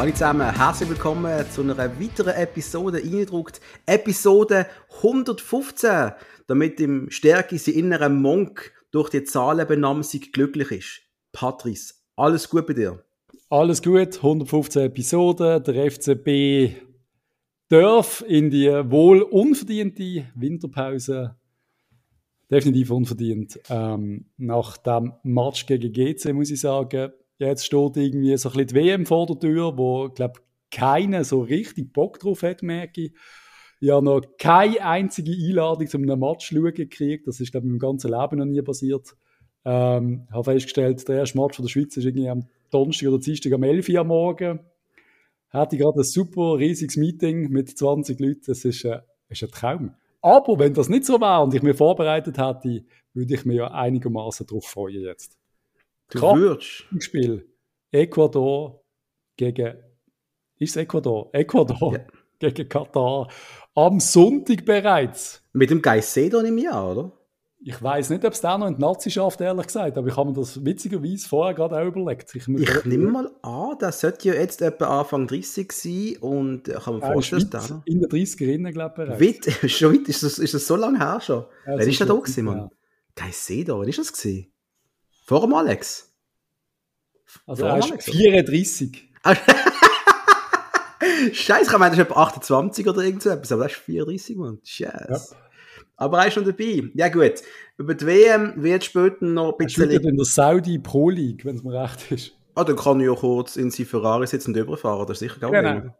alle zusammen, herzlich willkommen zu einer weiteren Episode Eindruckt. Episode 115, damit im Stärke sie innere Monk durch die Zahlenbenahmung glücklich ist. Patrice, alles gut bei dir? Alles gut, 115 Episoden. Der FCB darf in die wohl unverdiente Winterpause definitiv unverdient. Ähm, nach dem Match gegen GC muss ich sagen, jetzt steht irgendwie so ein bisschen die WM vor der Tür, wo, glaube keiner so richtig Bock drauf hat, merke ich. Ich habe noch keine einzige Einladung zu einem Match schauen gekriegt. Das ist, glaube ich, im ganzen Leben noch nie passiert. Ähm, habe festgestellt, der erste Match von der Schweiz ist irgendwie am Donnerstag oder Dienstag am 11 Uhr am Morgen. Hatte gerade ein super riesiges Meeting mit 20 Leuten. Das ist, äh, ist ein Traum. Aber wenn das nicht so wäre und ich mir vorbereitet hätte, würde ich mir ja einigermaßen darauf freuen jetzt. Du würdest? Spiel. Ecuador gegen. Ist es Ecuador? Ecuador ja. gegen Katar. Am Sonntag bereits. Mit dem Geisedo im Jahr, oder? Ich weiß nicht, ob es da noch in die Nazi schafft, ehrlich gesagt, aber ich habe mir das witzigerweise vorher gerade auch überlegt. Ich, ich nehme mal an, das sollte ja jetzt etwa Anfang 30 sein und ich kann ja, vorstellen, dass da In den 30er glaube ich. Weit, schon weit, ist das, ist das so lange her schon? Ja, Wer ist da da gewesen, Mann? Ja. Geisedo, wann ist das gewesen? Vor dem Alex? Also Vor er ist 34. Scheiße, ich meine, das ist etwa 28 oder irgend so etwas, aber das ist 34, Mann. Scheiße. Ja. Aber er ist schon dabei. Ja, gut. Über die WM wird später noch ein bisschen. Er in der Saudi Pro League, wenn es mir recht ist. Ah, dann kann ich ja kurz in sein Ferrari sitzen und überfahren. Das ist sicher gar genau.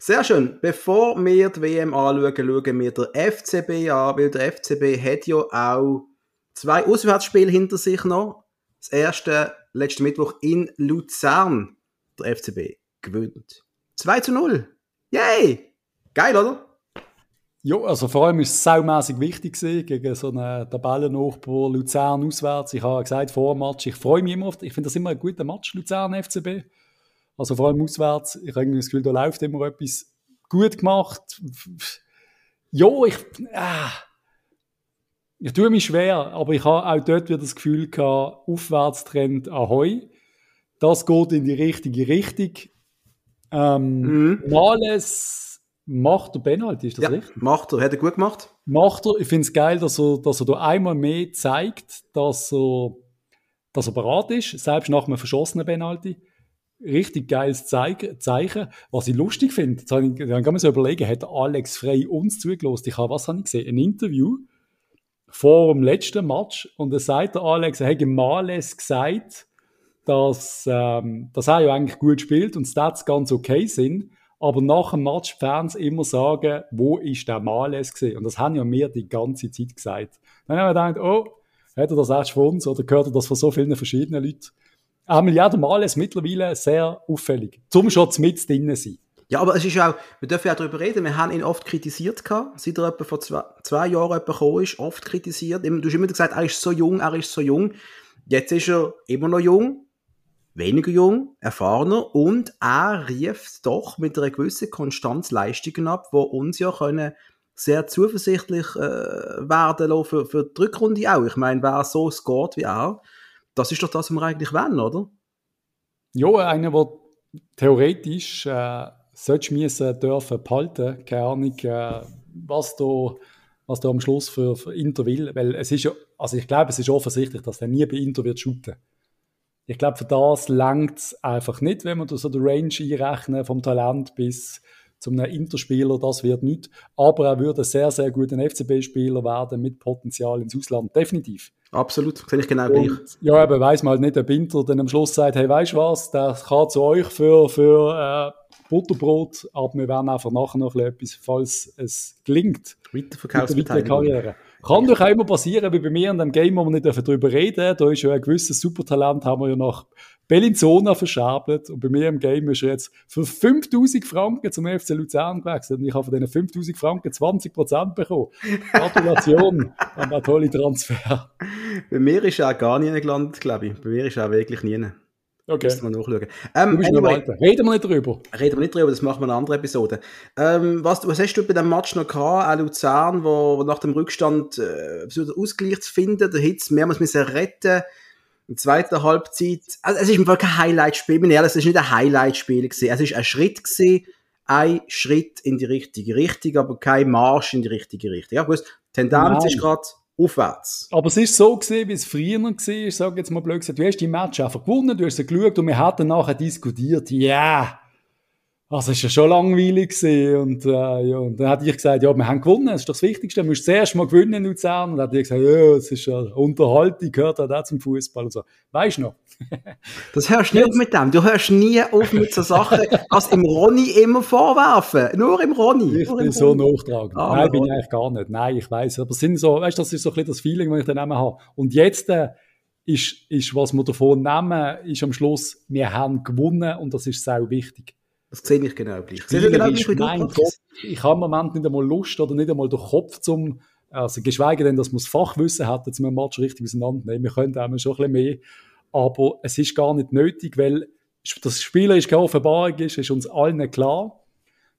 Sehr schön. Bevor wir die WM anschauen, schauen wir den FCB an, weil der FCB hat ja auch zwei Auswärtsspiele hinter sich noch. Das erste letzten Mittwoch in Luzern. Der FCB gewinnt. 2 zu 0. Yay! Geil, oder? Ja, also vor allem ist es saumässig wichtig gegen so einen Tabellennachbar Luzern auswärts. Ich habe gesagt, vor dem Match, ich freue mich immer auf, ich finde das immer ein guter Match, Luzern FCB. Also vor allem auswärts, ich habe das Gefühl, da läuft immer etwas gut gemacht. Ja, ich, äh, ich tue mich schwer, aber ich habe auch dort wieder das Gefühl gehabt, Aufwärtstrend Ahoi. Das geht in die richtige Richtung. Ähm, mhm. Males Macht der Penalty, ist das ja, richtig? Macht er, hat er gut gemacht. Macht er, ich finde es geil, dass er, dass er da einmal mehr zeigt, dass er, dass er bereit ist, selbst nach einem verschossenen Penalty. Richtig geiles Zeichen. Was ich lustig finde, dann kann man sich überlegen, hat Alex Frey uns zugelassen? Ich habe, was habe ich gesehen? Ein Interview vor dem letzten Match und da sagt der Alex, er hätte Males gesagt, dass, ähm, dass er ja eigentlich gut spielt und Stats ganz okay sind aber nach dem Match Fans immer sagen, wo ist der Males gesehen? Und das haben ja mir die ganze Zeit gesagt. Dann haben wir gedacht, oh, hat er das erst von uns oder gehört er das von so vielen verschiedenen Leuten? Einmal ja, der Males mittlerweile sehr auffällig. Zum schon mit drinnen sein. Ja, aber es ist auch, wir dürfen ja darüber reden, wir haben ihn oft kritisiert gehabt, seit er etwa vor zwei, zwei Jahren gekommen ist, oft kritisiert. Du hast immer gesagt, er ist so jung, er ist so jung. Jetzt ist er immer noch jung, weniger jung, erfahrener und er rief doch mit einer gewissen Konstanz Leistungen ab, wo uns ja können sehr zuversichtlich äh, werden lassen für, für die Rückrunde auch. Ich meine, wer so scored wie er, das ist doch das, was wir eigentlich wollen, oder? Ja, einer, der theoretisch äh, sollte müssen dürfen behalten, keine Ahnung, äh, was da was da am Schluss für, für Inter will, weil es ist ja, also ich glaube, es ist offensichtlich, dass er nie bei Inter wird shooten. Ich glaube, für das langt es einfach nicht, wenn man so die Range einrechnen vom Talent bis zum Interspieler, das wird nicht. Aber er würde sehr, sehr gut ein FCB-Spieler werden mit Potenzial ins Ausland. Definitiv. Absolut, sehe ich genau gleich. Ja, aber weiß man halt nicht, ob Inter dann am Schluss sagt, hey, weißt du was, der kann zu euch für, für äh, Butterbrot, aber wir werden einfach nachher noch etwas, falls es gelingt. Karriere. Kann doch auch immer passieren, wie bei mir in dem Game, wo wir nicht darüber reden. Da ist ja ein gewisses Supertalent, haben wir ja nach Bellinzona verschabelt. Und bei mir im Game ist er jetzt für 5000 Franken zum FC Luzern gewechselt. Und ich habe von diesen 5000 Franken 20% bekommen. Gratulation an den tollen Transfer. Bei mir ist er auch gar nie gelandet, glaube ich. Bei mir ist er auch wirklich nie. Okay. Müssen wir nachschauen. Ähm, anyway, reden wir nicht drüber. Reden wir nicht drüber, das machen wir in einer anderen Episode. Ähm, was, was hast du bei dem Match noch gehabt, auch Luzern, wo, nach dem Rückstand äh, versucht Ausgleich zu finden, der Hitz mehrmals müssen retten In der zweiten Halbzeit, also es ist im Fall kein Highlight-Spiel, bin ehrlich, es ist nicht ein Highlight-Spiel gewesen. Es ist ein Schritt gewesen, ein Schritt in die richtige Richtung, aber kein Marsch in die richtige Richtung. Ja, gut, Tendenz Nein. ist gerade aufwärts. Aber es ist so gesehen, wie es früher war, ich sage jetzt mal blöd gesagt, du hast die Match einfach gewonnen, du hast sie geschaut und wir hatten nachher diskutiert, ja, also es war ja schon langweilig gewesen. und, äh, ja, und dann hat ich gesagt, ja, wir haben gewonnen, das ist doch das Wichtigste, du musst zuerst mal gewinnen in Luzern und dann hat ich gesagt, ja, es ist ja Unterhaltung, gehört halt auch zum Fußball und so. Weißt du noch? Das hörst du nicht auf mit dem. Du hörst nie auf mit so Sachen, was im Ronny immer vorwerfen. Nur im Ronny. Ich bin so nachtragend. Ah, Nein, bin ich eigentlich gar nicht. Nein, ich weiß. Aber es sind so, weißt das ist so ein bisschen das Feeling, das ich dann immer habe. Und jetzt äh, ist, ist, was wir davon nehmen, ist am Schluss, wir haben gewonnen und das ist sehr wichtig. Das sehe ich genau gleich. Sehe ich genau gleich mein ich habe im Moment nicht einmal Lust oder nicht einmal den Kopf zum, also geschweige denn, dass wir das Fachwissen hätten, zum Match richtig auseinandernehmen. Wir können auch schon ein bisschen mehr. Aber es ist gar nicht nötig, weil das Spieler ist keine Offenbarung ist, ist uns allen klar,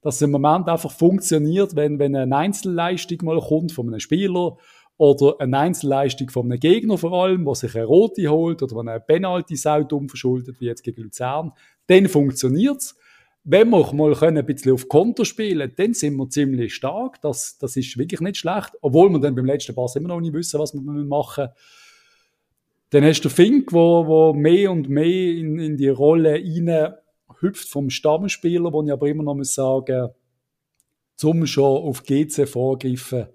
dass es im Moment einfach funktioniert, wenn, wenn eine Einzelleistung mal kommt von einem Spieler oder eine Einzelleistung von einem Gegner vor allem, der sich eine Rote holt oder wenn eine Penalty sau dumm verschuldet, wie jetzt gegen Luzern, dann funktioniert's. Wenn wir mal können ein bisschen auf Konter spielen dann sind wir ziemlich stark. Das, das ist wirklich nicht schlecht. Obwohl wir dann beim letzten Pass immer noch nicht wissen, was wir machen müssen. Dann hast du Fink, wo, wo mehr und mehr in, in die Rolle rein hüpft vom Stammspieler, wo ich aber immer noch muss sagen, zum schon auf GC vorgreifen.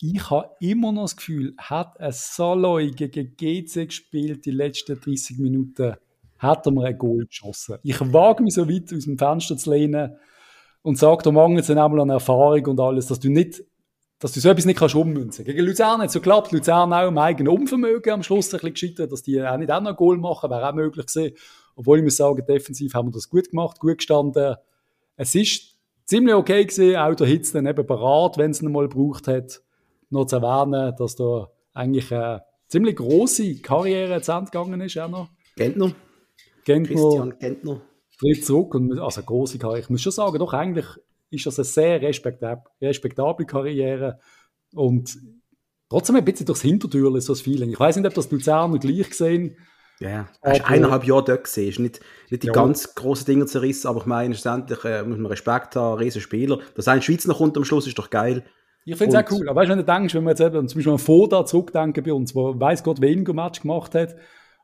Ich habe immer noch das Gefühl, hat ein Saloy gegen GC gespielt die letzten 30 Minuten, hat er mir ein Goal geschossen. Ich wage mich so weit aus dem Fenster zu lehnen und sage, da mangelt es einmal an Erfahrung und alles, dass du nicht, dass du so etwas nicht kannst ummünzen. Gegen Luzern hat es so geklappt, Luzern auch im eigenen Unvermögen am Schluss ein bisschen gescheitert, dass die auch nicht auch noch ein Goal machen, wäre auch möglich gewesen. Obwohl ich muss sagen, defensiv haben wir das gut gemacht, gut gestanden. Es ist ziemlich okay gewesen, auch der Hitz dann eben parat, wenn es ihn mal gebraucht hat, noch zu erwähnen, dass da eigentlich eine ziemlich grosse Karriere zu Ende gegangen ist, auch noch. Gentner. Gentner Christian Gentner. tritt zurück und also große Karriere. Ich muss schon sagen, doch eigentlich ist das eine sehr respektab respektable Karriere und trotzdem ein bisschen durchs Hintertürchen so das Feeling. Ich weiß nicht, ob das Luzerner gleich sehen. Ja, ja. Ist Aber- eineinhalb Jahre dort gesehen. Ist nicht, nicht die Ja. ganz grossen Dinge zerrissen, aber ich meine, schlussendlich äh, muss man Respekt haben, riesen Spieler. Dass ein Schweizer noch kommt am Schluss, ist doch geil. Ich finde es auch cool. Aber weißt du, wenn du denkst, wenn wir jetzt eben zum Beispiel an Foda zurückdenken bei uns, wo weiß Gott weniger Match gemacht hat,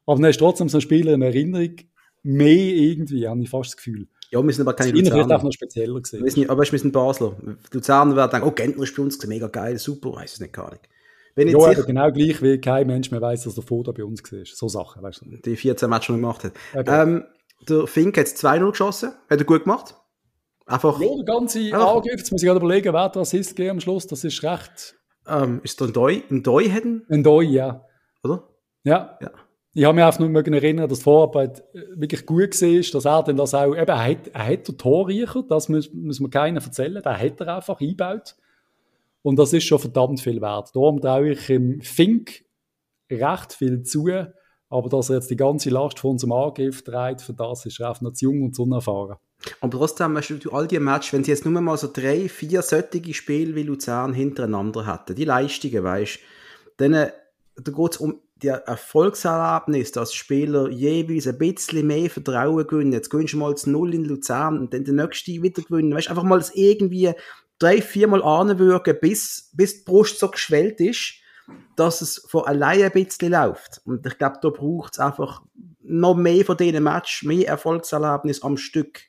aber dann ist trotzdem so ein Spieler in Erinnerung mehr irgendwie, habe ich fast das Gefühl. Ja, wir sind aber keine Ihnen wird auch Luzerner. noch spezieller gesehen. Wir sind, aber wir sind Basler. Die Luzerner werden denken, oh, Gentner ist bei uns mega geil, super, weiß es nicht gar nicht. Bin Ja, sicher, genau gleich wie kein Mensch mehr weiß, dass der Foda bei uns war. So Sachen, weißt du. die 14 Matches schon gemacht hat. Eben. Ähm, der Fink hat 2-0 geschossen, hat er gut gemacht. Einfach, Ja, der ganze. Angriff, jetzt muss ich gerade überlegen, wer der Assist am Schluss, das ist recht ähm, ist der ein Doi, ein Doi hätten, ein Doi, ja. oder? Ja. Ja. Ich habe mich einfach nur mögen erinnern, dass die Vorarbeit äh, wirklich gut war, dass er dann das auch, eben, er hat, er hat den Torreicher, das muss, muss man keinen erzählen, den hat er einfach eingebaut. Und das ist schon verdammt viel wert. Darum traue ich ihm Fink recht viel zu, aber dass er jetzt die ganze Last von unserem Angriff trägt, für das ist er einfach noch zu jung und zu unerfahren. Aber trotzdem, du, all die Matches, wenn sie jetzt nur mal so drei, vier solche Spiele wie Luzern hintereinander hätten, die Leistungen, weißt du, dann äh, geht es um die Erfolgserlebnis, dass Spieler jeweils ein bisschen mehr Vertrauen gewinnen. Jetzt gewinnst du mal das Null in Luzern und dann den nächsten wieder gewinnen. Weißt einfach mal das irgendwie drei, viermal anwirken, bis, bis die Brust so geschwellt ist, dass es von alleine ein bisschen läuft. Und ich glaube, da braucht es einfach noch mehr von diesen Matches, mehr Erfolgserlebnis am Stück.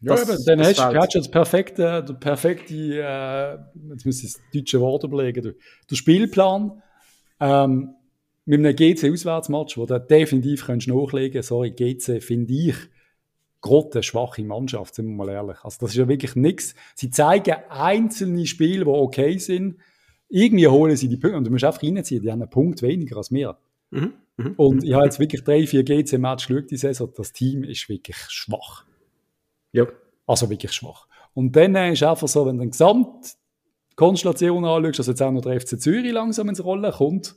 Ja, Das- eben, dann das hast du das perfekte, der perfekte äh, jetzt muss ich das deutsche Wort überlegen, der, der Spielplan ähm, mit einem GC-Auswärtsmatch, wo du definitiv kannst nachlegen sorry, GC finde ich eine schwache Mannschaft, sind wir mal ehrlich. Also das ist ja wirklich nichts. Sie zeigen einzelne Spiele, die okay sind, irgendwie holen sie die Punkte, und du musst einfach reinziehen, die haben einen Punkt weniger als wir. Mhm. Mhm. Und ich habe jetzt wirklich drei, vier GC-Matches geschaut, die Saison, das Team ist wirklich schwach. Ja. Also wirklich schwach. Und dann ist einfach so, wenn du die Gesamtkonstellation anschaust, dass jetzt auch noch der FC Zürich langsam ins Rollen kommt,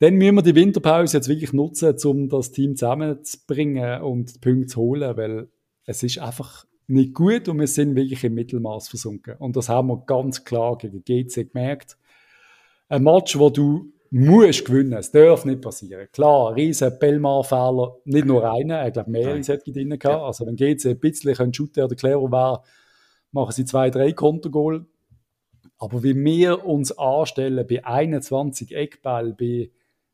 dann müssen wir die Winterpause jetzt wirklich nutzen, um das Team zusammenzubringen und die Punkte zu holen, weil es ist einfach nicht gut und wir sind wirklich im Mittelmaß versunken. Und das haben wir ganz klar gegen GC gemerkt. Ein Match, wo du musst gewinnen. Es darf nicht passieren. Klar, riesen Bellmar-Fehler, nicht nur einer, ich glaube mehrere solche drin gehabt. Ja. Also wenn GC ein bisschen ein Shooter oder clever wäre, machen sie zwei, drei Kontergoal. Aber wie wir uns anstellen bei 21 Eckball, bei,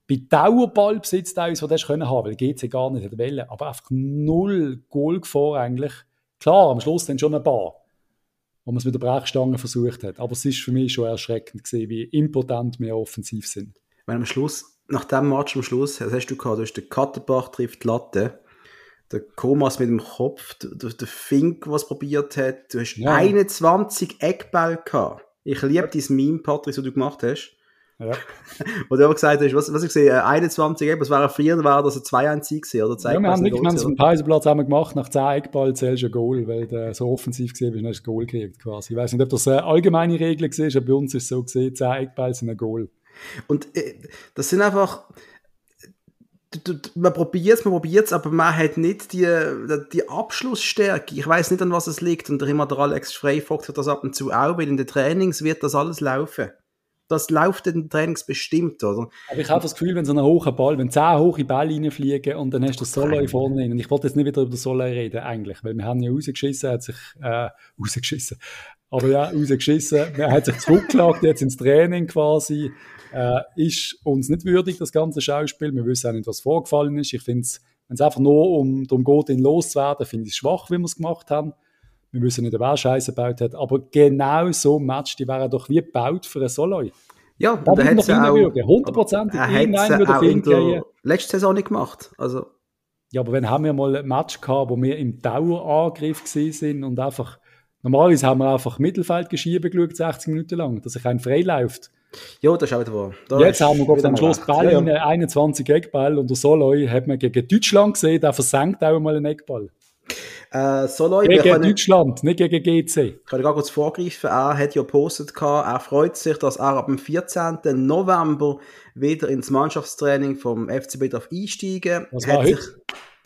bei Dauerballbesitz teilweise, das können haben, weil GC gar nicht hätte wollen, aber einfach null Goalgefahr eigentlich. Klar, am Schluss dann schon ein paar, wo man es mit der Brechstange versucht hat. Aber es ist für mich schon erschreckend gesehen, wie impotent wir offensiv sind. Weil am Schluss, nach dem Match am Schluss, was hast du gehabt? Du hast den Katterbach trifft die Latte, der Komas mit dem Kopf, der, der Fink, was probiert hat, du hast ja. 21 Eckbälle gehabt. Ich liebe dieses Meme, Patrick, was du gemacht hast. Ja. Wo du aber gesagt hast, was, was ich sehe, 21 Eckball, es wäre früher, wäre das ein 2-1 gewesen, oder? Ja, wir haben nicht, wir haben es auf dem Pausenplatz einmal gemacht, nach 10 Eckball zählst du ein Goal, weil du so offensiv gesehen bist, hast du ein Goal gekriegt quasi. Ich weiß nicht, ob das eine allgemeine Regel war, aber bei uns ist es so gesehen, 10 Eckball sind ein Goal. Und äh, das sind einfach, man probiert es, man probiert es, aber man hat nicht die, die Abschlussstärke. Ich weiß nicht, an was es liegt. Und immer der Alex Freifox hat das ab und zu auch, weil in den Trainings wird das alles laufen. Das läuft in den Trainings bestimmt, oder? Aber ich habe das Gefühl, wenn so ein hoher Ball, wenn zehn hohe Bälle reinfliegen und dann hast du das Solo vorne rein. Und ich wollte jetzt nicht wieder über das Solo reden, eigentlich, weil wir haben ja rausgeschissen, hat sich, äh, rausgeschissen. Aber ja, rausgeschissen. Er hat sich zurückgelagt jetzt ins Training quasi äh, ist uns nicht würdig, das ganze Schauspiel. Wir wissen auch nicht, was vorgefallen ist. Ich finde es, wenn es einfach nur um, darum geht, ihn loszuwerden, finde ich es schwach, wie wir es gemacht haben. Wir wissen nicht, wer Scheiße gebaut hat. Aber genau so ein Match, die wären doch wie gebaut für ein Soloy. Ja, da hat es auch... 100% irgendein würde hingehen. Letzte Saison nicht gemacht. Also. Ja, aber wenn haben wir mal ein Match gehabt, wo wir im Dauerangriff sind und einfach... Normalerweise haben wir einfach Mittelfeldgeschiebe geschaut, 60 Minuten lang, dass sich ein frei läuft. Ja, das ist auch wieder wahr. Da Jetzt haben wir am Schluss Ball ja, ja. 21 Eckball und der Soloy hat man gegen Deutschland gesehen, der versenkt auch mal einen Eckball. Äh, Soloy, gegen können, Deutschland, nicht gegen GC. Ich kann gar kurz vorgreifen. Er hat ja gepostet, er freut sich, dass er ab dem 14. November wieder ins Mannschaftstraining vom FCB darf einsteigen Das war heute. Sich,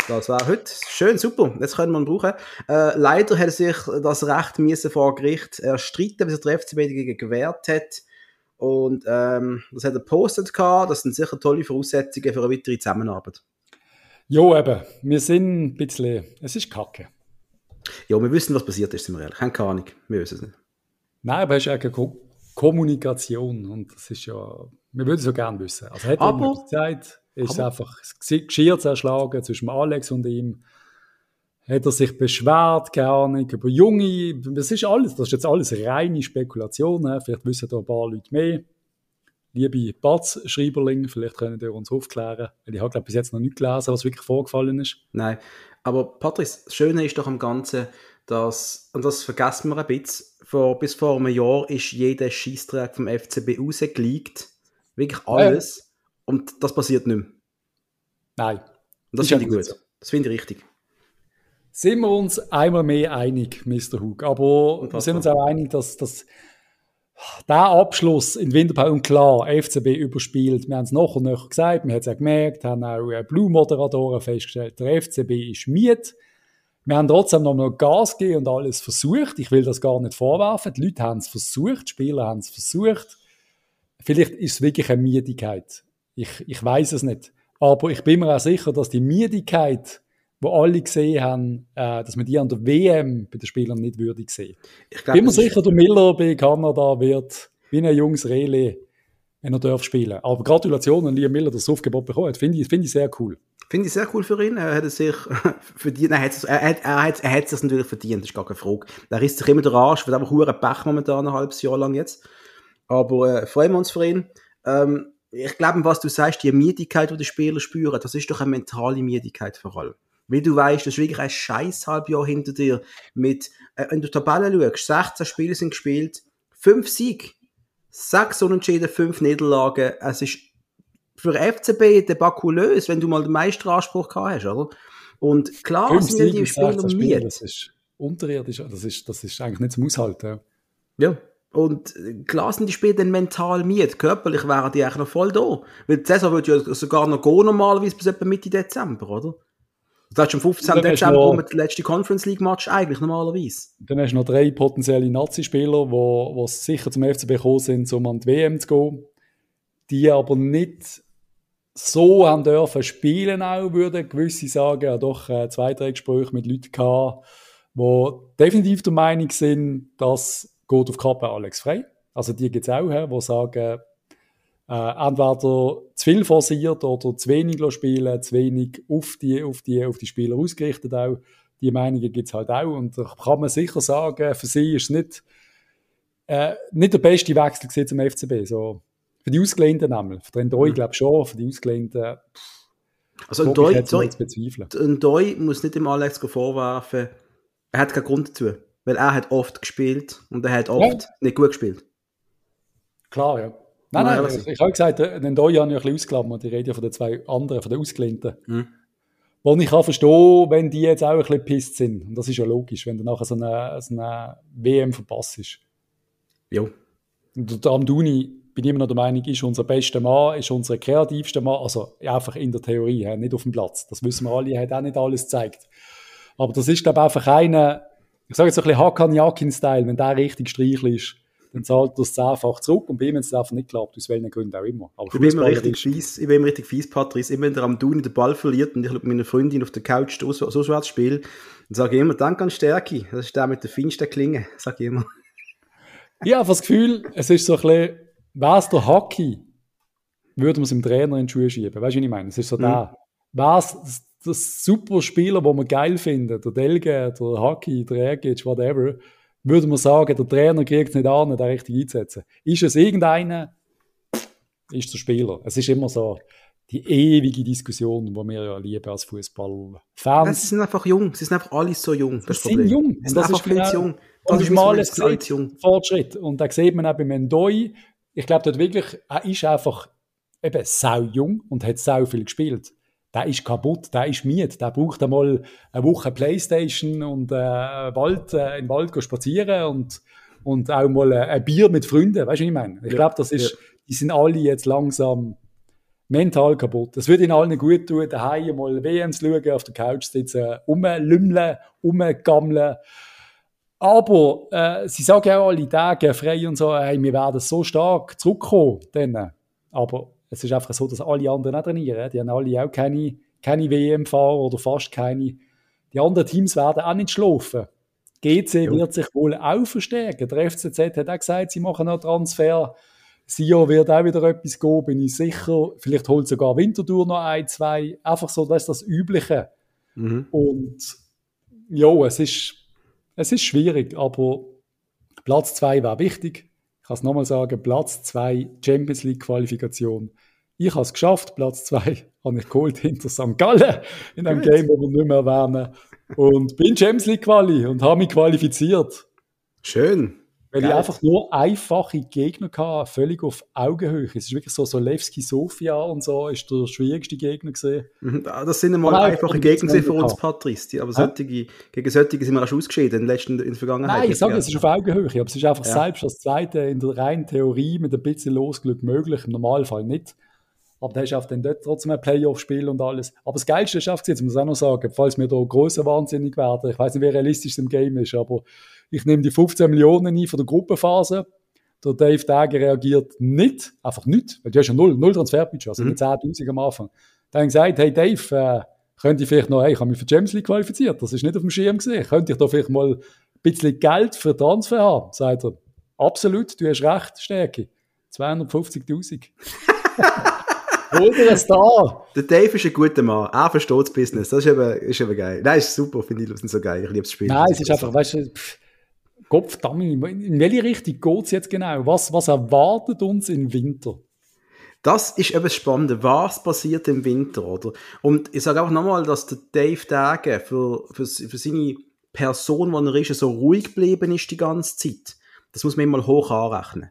das war heute. Schön, super. Das können wir brauchen. Äh, leider hat er sich das Recht müssen vor Gericht erstreiten, bis er der FCB dagegen gewährt hat. Und ähm, das hat er gepostet gehabt. Das sind sicher tolle Voraussetzungen für eine weitere Zusammenarbeit. Jo, eben. Wir sind ein bisschen. Es ist kacke. Ja, wir wissen, was passiert ist, sind wir ehrlich. Keine Ahnung. Wir wissen es nicht. Nein, aber es ist ja keine Ko Kommunikation. Und das ist ja. Wir würden es so gerne wissen. Also, hat aber, er Zeit, ist aber, einfach Geschirr zerschlagen zwischen Alex und ihm hat er sich beschwert, keine Ahnung, über Junge, das ist alles, das ist jetzt alles reine Spekulation, ne? vielleicht wissen da ein paar Leute mehr. Liebe Batz-Schreiberling, vielleicht können ihr uns aufklären, weil ich habe glaube bis jetzt noch nicht gelesen, was wirklich vorgefallen ist. Nein, aber Patrice, das Schöne ist doch am Ganzen, dass, und das vergessen wir ein bisschen, vor, bis vor einem Jahr ist jeder Schießtrag vom FCB rausgelegt, wirklich alles, ja. und das passiert nicht mehr. Nein. Und das finde ich gut, das finde ich richtig sind wir uns einmal mehr einig, Mr. Hook. Aber wir sind uns auch einig, dass, dass der Abschluss in Winterpause, und klar, FCB überspielt, wir haben es noch und noch gesagt, wir haben es auch gemerkt, haben auch äh, Blue-Moderatoren festgestellt, der FCB ist miet. Wir haben trotzdem noch mal Gas gegeben und alles versucht. Ich will das gar nicht vorwerfen. Die Leute haben es versucht, die Spieler haben es versucht. Vielleicht ist es wirklich eine Miedigkeit. Ich, ich weiß es nicht. Aber ich bin mir auch sicher, dass die Miedigkeit wo alle gesehen haben, äh, dass man die an der WM bei den Spielern nicht würdig sehen. Ich glaub, Bin mir sicher, der Miller bei Kanada wird wie ein junges Rele, wenn er darf spielen. Aber Gratulation an Liam Miller, dass er das Aufgebot bekommen hat. Finde ich, find ich sehr cool. Finde ich sehr cool für ihn. Er hat sich verdient. Er es, er, hat, er, hat, er hat es natürlich verdient, das ist gar keine Frage. Er ist sich immer der Arsch, wird einfach hure Pech momentan, ein halbes Jahr lang jetzt. Aber äh, freuen wir uns für ihn. Ähm, ich glaube, was du sagst, die Miedigkeit, die die Spieler spüren, das ist doch eine mentale Miedigkeit vor allem. Weil du weißt, das ist wirklich ein scheiß Halbjahr hinter dir. Mit, äh, wenn du die Tabelle schaust, 16 Spiele sind gespielt, 5 Sieg, 6 Unentschieden, 5 Niederlagen. Es ist für FCB debakulös, wenn du mal den Meisteranspruch gehabt hast, oder? Und klar sind die Spieler Spiele, Das ist unterirdisch, das ist, das ist eigentlich nicht zum Aushalten. Ja. Und klar sind die Spieler dann mental miet. Körperlich wären die eigentlich noch voll da. Weil die Saison würde ja sogar noch gehen, normalerweise bis etwa Mitte Dezember, oder? Das heißt, am 15. Dezember kommt der letzte Conference League Match eigentlich normalerweise. Dann hast du noch drei potenzielle Nazi-Spieler, die sicher zum FCB gekommen sind, um an die WM zu gehen. die aber nicht so haben dürfen spielen auch, würden gewisse sagen, ja doch äh, zwei, drei Gespräche mit Leuten gehabt, die definitiv der Meinung sind, dass geht auf Kappe Alex frei. Also die gibt es auch, die sagen, äh, entweder zu viel forciert oder zu wenig spielen, zu wenig auf die, auf die, auf die Spieler ausgerichtet auch. Die Meinungen gibt es halt auch und da kann man sicher sagen, für sie ist es nicht, äh, nicht der beste Wechsel zum FCB. So, für die Ausgelehnten nämlich. Für den Doi mhm. glaube ich schon, für die Ausgelehnten also ein Doi, ein Doi muss nicht dem Alex vorwerfen, er hat keinen Grund dazu. Weil er hat oft gespielt und er hat oft ja. nicht gut gespielt. Klar, ja. Nein, nein, nein ich, habe gesagt, den Doi habe ich ein bisschen ausgeklammert. Ich rede ja von den zwei anderen, von den Ausgelehnten. Mhm. Wo ich kann verstehen, wenn die jetzt auch ein bisschen pisst sind. Und das ist ja logisch, wenn du nachher so eine, so eine WM verpasst ist. Jo. Und der Amduni, bin ich immer noch der Meinung, ist unser bester Mann, ist unser kreativster Mann. Also einfach in der Theorie, nicht auf dem Platz. Das wissen wir alle, er hat auch nicht alles gezeigt. Aber das ist, glaube ich, einfach einer, ich sage jetzt ein bisschen Hakan Yakin-Style, wenn der richtig streicheln ist, dann zahlt er es zehnfach zurück und bei ihm hat es einfach nicht geklappt, aus welchen Gründen auch immer. Aber ich bin immer richtig fies, ich bin immer richtig fies, Patrice, immer wenn der am Duni den Ball verliert und ich mit meiner Freundin auf der Couch so, so schwarz spiele, dann sage ich immer, danke an Stärke, das ist der mit der feinsten Klinge, sage ich immer. Ich habe das Gefühl, es ist so ein bisschen, es der Hockey, würde man es dem Trainer in die Schuhe schieben, weißt du, was ich meine? Es ist so mhm. da, wäre es das super Spieler, den man geil findet, der Delge, der Hockey, der Ergic, whatever, würde man sagen, der Trainer kriegt es nicht an, den richtig einzusetzen. Ist es irgendeiner, ist der Spieler. Es ist immer so die ewige Diskussion, die wir ja lieben als Fußballfans. Sie sind einfach jung, sie sind einfach alle so jung. Das sie sind jung. Sie sind das einfach genau, jung. Das, das ist mal ein Fortschritt. Und da sieht man auch bei Mendoi, ich glaube dort wirklich, er ist einfach eben sau jung und hat sau viel gespielt der ist kaputt, der ist miet, der braucht einmal eine Woche Playstation und äh, Wald, äh, im Wald spazieren und, und auch mal äh, ein Bier mit Freunden, weißt du, was ich meine? Ich ja, glaube, das ist, ja. die sind alle jetzt langsam mental kaputt. Das würde ihnen allen gut tun, daheim mal zu schauen, auf der Couch sitzen, rumlümmeln, rumgammeln. Aber äh, sie sagen ja auch alle Tage frei und so, hey, wir werden so stark zurückkommen. Dann. Aber es ist einfach so, dass alle anderen auch trainieren. Die haben alle auch keine, keine WM-Fahrer oder fast keine. Die anderen Teams werden auch nicht schlafen. GC ja. wird sich wohl auch verstärken. Der FCZ hat auch gesagt, sie machen noch Transfer. Sio wird auch wieder etwas gehen, bin ich sicher. Vielleicht holt sogar Winterthur noch ein, zwei. Einfach so, das ist das Übliche. Mhm. Und ja, es ist, es ist schwierig, aber Platz zwei wäre wichtig kann es nochmal sagen, Platz 2 Champions League Qualifikation. Ich habe es geschafft, Platz 2 habe ich geholt hinter St. Gallen in einem Game, wo wir nicht mehr erwähnen. Und bin Champions League Quali und habe mich qualifiziert. Schön. Weil Geil. ich einfach nur einfache Gegner hatte, völlig auf Augenhöhe. Es ist wirklich so, so Levski Sofia und so ist der schwierigste Gegner gesehen. Mhm, das sind einmal Nein, einfache Gegner für uns, Patrice. Aber solche, gegen solche sind wir auch schon ausgeschieden in der, letzten, in der Vergangenheit. Nein, ich sage, es ist auf Augenhöhe. Aber es ist einfach ja. selbst das Zweite in der reinen Theorie mit ein bisschen Losglück möglich, im Normalfall nicht. Aber da ist auch dann dort trotzdem ein Playoff-Spiel und alles. Aber das Geilste ist auch, jetzt muss ich auch noch sagen, falls wir da größer wahnsinnig werden, ich weiß nicht, wie realistisch es im Game ist, aber ich nehme die 15 Millionen ein von der Gruppenphase. Der Dave Dagger reagiert nicht, einfach nicht, weil du hast ja null, null Transferbudget, also mhm. 10.000 am Anfang. Dann gesagt, hey Dave, äh, könnte ich vielleicht noch, hey, ich habe mich für Champions League qualifiziert, das ist nicht auf dem Schirm gesehen, könnte ich da vielleicht mal ein bisschen Geld für Transfer haben? Sagt er, absolut, du hast recht, Stärke. 250.000. Oder ein Star. Der Dave ist ein guter Mann. Er versteht das Business. Das ist eben, ist eben geil. Nein, ist super, finde ich das so geil. Ich liebe das Spiel. Nein, es ist einfach, weißt du, Gottverdammt, in welche Richtung geht es jetzt genau? Was, was erwartet uns im Winter? Das ist eben spannend. Was passiert im Winter, oder? Und ich sage auch nochmal, dass der Dave Dage für, für, für seine Person, die er ist, so ruhig geblieben ist die ganze Zeit. Das muss man immer hoch anrechnen.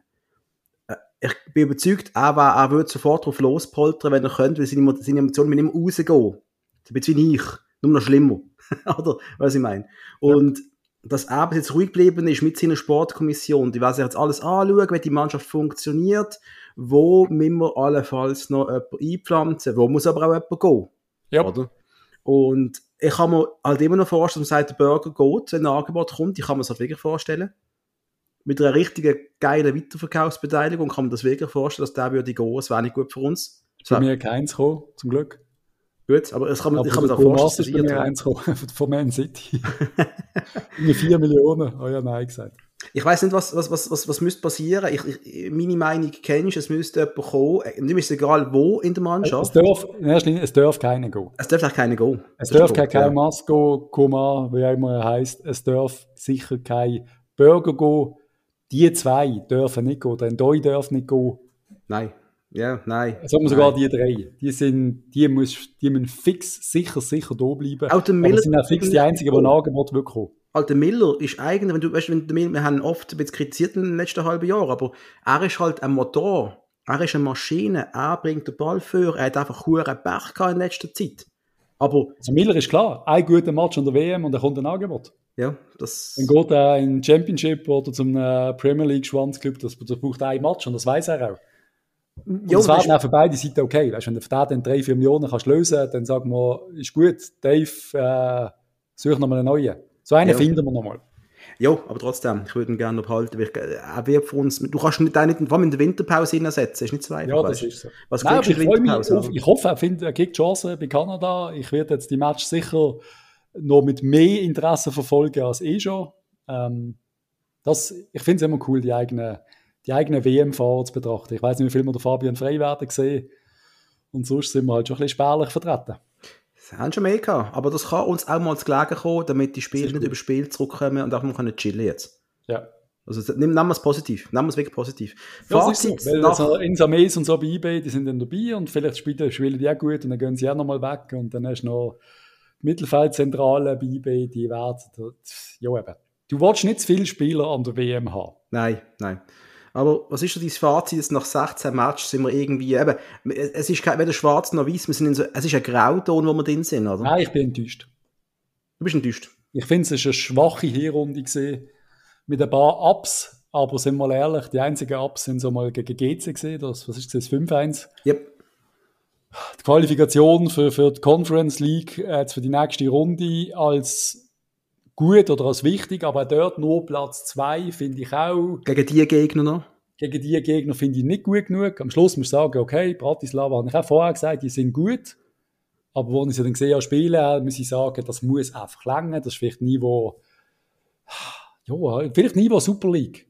Äh, ich bin überzeugt, er, er würde sofort drauf lospoltern, wenn er könnte, weil seine, seine Emotionen mit ihm rausgehen. So ein bisschen wie ich, nur noch schlimmer. oder? Was ich meine. Und ja dass bis jetzt ruhig geblieben ist mit seiner Sportkommission. Die werden sich jetzt alles anschauen, wie die Mannschaft funktioniert, wo müssen wir allenfalls noch jemanden einpflanzen, wo muss aber auch jemand gehen. Ja. Oder? Und ich kann mir halt immer noch vorstellen, dass man sagt, der Burger geht, wenn ein Angebot kommt, ich kann mir das halt wirklich vorstellen. mit einer richtigen geilen Weiterverkaufsbeteiligung kann man das wirklich vorstellen, dass der würde gehen. Es wäre nicht gut für uns. Für mir keins kommen, zum Glück. Gut, aber es kann man, Aber ich kann mir Thomas vorstellen, ist dass mir wir- eins von Man City. Mit 4 Millionen. Oh ja, nein gesagt. ich weiß nicht, was, was, was, was, was müsste passieren. Ich, ich, meine Meinung kennst es müsste jemand kommen. Äh, Nicht ist egal wo in der Es Mannschaft. darf, in erster Linie, es darf keiner gehen. Es darf auch keiner gehen. Es Das ist darf kein, kein Masco, Koma, wie auch immer er heisst. Es darf sicher kein Burger gehen. Die zwei dürfen nicht gehen. Der Ndoi darf nicht gehen. Nein. Ja, nein. Sagen wir sogar die drei. Die, sind, die, muss, die müssen fix, sicher, sicher da bleiben. Auch der Aber Miller- sie sind auch fix die einzigen, die ein Angebot wirklich kommen. Alter Miller ist eigentlich, wenn du, weißt, wenn Miller, wir haben oft ein bisschen kritisiert in den letzten halben Jahren, aber er ist halt ein Motor. Er ist eine Maschine. Er bringt den Ball vor. Er hat einfach hohen Pech gehabt in letzter Zeit. Aber, Also Miller ist klar, ein guter Match an der WM und dann kommt ein Angebot. ja, das, Dann geht er in Championship oder zum Premier League Schwanzclub, das, das braucht ein Match und das weiß er auch. Und das wäre dann auch für beide Seiten okay. Weißt, wenn du für den dann 3, 4 Millionen kannst lösen dann sagen wir, ist gut, Dave, äh, such nochmal einen neuen. So einen Ja. finden wir nochmal. ja, aber trotzdem, ich würde ihn gerne noch behalten. weil äh, Er wird für uns, du kannst nicht, auch nicht, vor allem in der Winterpause hineinsetzen, ist nicht so einfach. Ja, das weißt. ist so. Was Nein, ich Winterpause, auf, ich hoffe, er, findet, kriegt Chancen bei Kanada. Ich werde jetzt die Match sicher noch mit mehr Interesse verfolgen als eh schon. Ähm, das, ich finde es immer cool, die eigenen die eigene WM-Fahrer zu betrachten. Ich weiß nicht, wie viel wir der Fabian Frey werden gesehen. Und sonst sind wir halt schon ein bisschen spärlich vertreten. Das haben schon mehr gehabt. Aber das kann uns auch mal zu gelegen kommen, damit die Spiele nicht gut. über Spiel zurückkommen und auch mal können chillen jetzt. Ja. Also nehmen wir es positiv. Nehmen wir es wirklich positiv. Ja, das ist Fazit so, weil nach, also Insames und so bei eBay, die sind dann dabei und vielleicht spielen, spielen die auch gut und dann gehen sie auch nochmal weg und dann hast du noch die Mittelfeldzentrale bei eBay, die werden, ja eben. Du willst nicht zu viele Spieler an der WM haben. Nein, nein. Aber was ist so dein Fazit? Jetzt nach 16 Matches sind wir irgendwie, eben, es ist kein, weder schwarz noch weiß, wir sind in so, es ist ein Grauton, wo wir drin sind, oder? Nein, ich bin enttäuscht. Du bist enttäuscht. Ich finde, es ist eine schwache Hinrunde gesehen mit ein paar Ups, aber sind wir mal ehrlich, die einzigen Ups sind so mal gegen GC gesehen, das, was ist das, 5-1. Yep. die Qualifikation für, für die Conference League äh, jetzt für die nächste Runde als gut oder als wichtig, aber dort nur Platz zwei finde ich auch. Gegen die Gegner noch. Gegen die Gegner finde ich nicht gut genug. Am Schluss muss ich sagen, okay, Bratislava habe ich auch vorher gesagt, die sind gut. Aber wo ich sie dann gesehen habe, spielen, muss ich sagen, das muss einfach länger. Das ist vielleicht Niveau, ja, vielleicht Niveau Super League.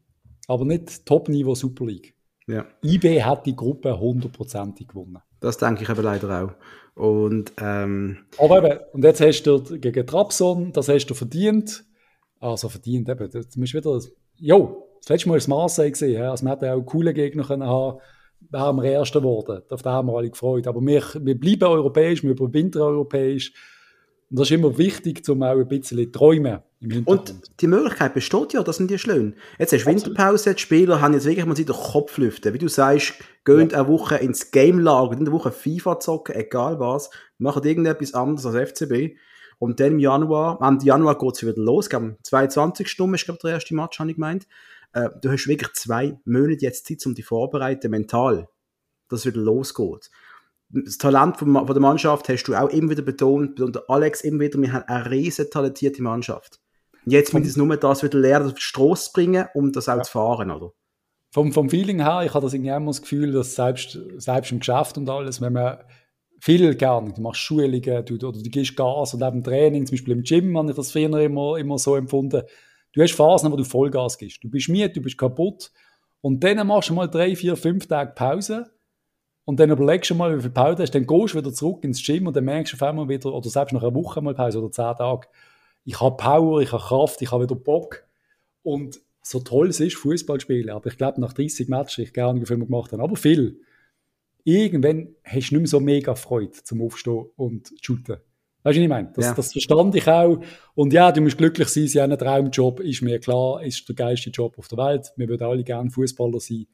Aber nicht Top-Niveau Super League. Ja. IB hat die Gruppe hundertprozentig gewonnen. Das denke ich eben leider auch. Und, ähm, Aber eben, und jetzt hast du gegen Trabzon, das hast du verdient. Also verdient eben, du musst wieder, jo, das letzte Mal ist Marseille gesehen, ja, also wir hätten auch coole Gegner können haben, wären wir Erster geworden. Auf den haben wir alle gefreut. Aber wir, wir bleiben europäisch, wir überwintern europäisch. Und das ist immer wichtig, um auch ein bisschen träumen im Hintergrund. und die Möglichkeit besteht ja, das sind die schön. Jetzt hast du Winterpause, die Spieler haben jetzt wirklich mal den Kopf lüften. Wie du sagst, gehen eine Woche ins Game-Lager, in der Woche FIFA zocken, egal was, machen irgendetwas anderes als FCB. Und dann im Januar, Ende Januar geht es wieder los. Am 22. Stunden ist, glaube ich, der erste Match, habe ich gemeint. Äh, du hast wirklich zwei Monate jetzt Zeit, um dich vorzubereiten, mental, dass es wieder losgeht. Das Talent von, von der Mannschaft hast du auch immer wieder betont, und Alex immer wieder, wir haben eine riesen talentierte Mannschaft. Und jetzt müssen wir nur das wieder lernen, auf die Straße bringen, um das auch zu fahren, oder? Vom, vom Feeling her, ich habe das irgendwie immer das Gefühl, dass selbst, selbst im Geschäft und alles, wenn man viel gerne, du machst Schulungen, du, oder du gehst Gas und eben Training, zum Beispiel im Gym habe ich das früher immer, immer so empfunden. Du hast Phasen, wo du Vollgas gibst. Du bist müde, du bist kaputt und dann machst du mal drei, vier, fünf Tage Pause und dann überlegst du mal, wie viel Pause hast, dann gehst du wieder zurück ins Gym und dann merkst du auf einmal wieder, oder selbst nach einer Woche mal Pause oder zehn Tage, ich habe Power, ich habe Kraft, ich habe wieder Bock und so toll es ist, Fußball spielen, aber ich glaube, nach 30 Matches, ich gerne, wie viel wir gemacht haben, aber viel, irgendwann hast du nicht mehr so mega Freude zum Aufstehen und zu shooten. Weißt du, was ich meine? Das, Ja. das verstand ich auch. Und ja, du musst glücklich sein, sie haben einen Traumjob, ist mir klar, ist der geilste Job auf der Welt. Wir würden alle gerne Fußballer sein.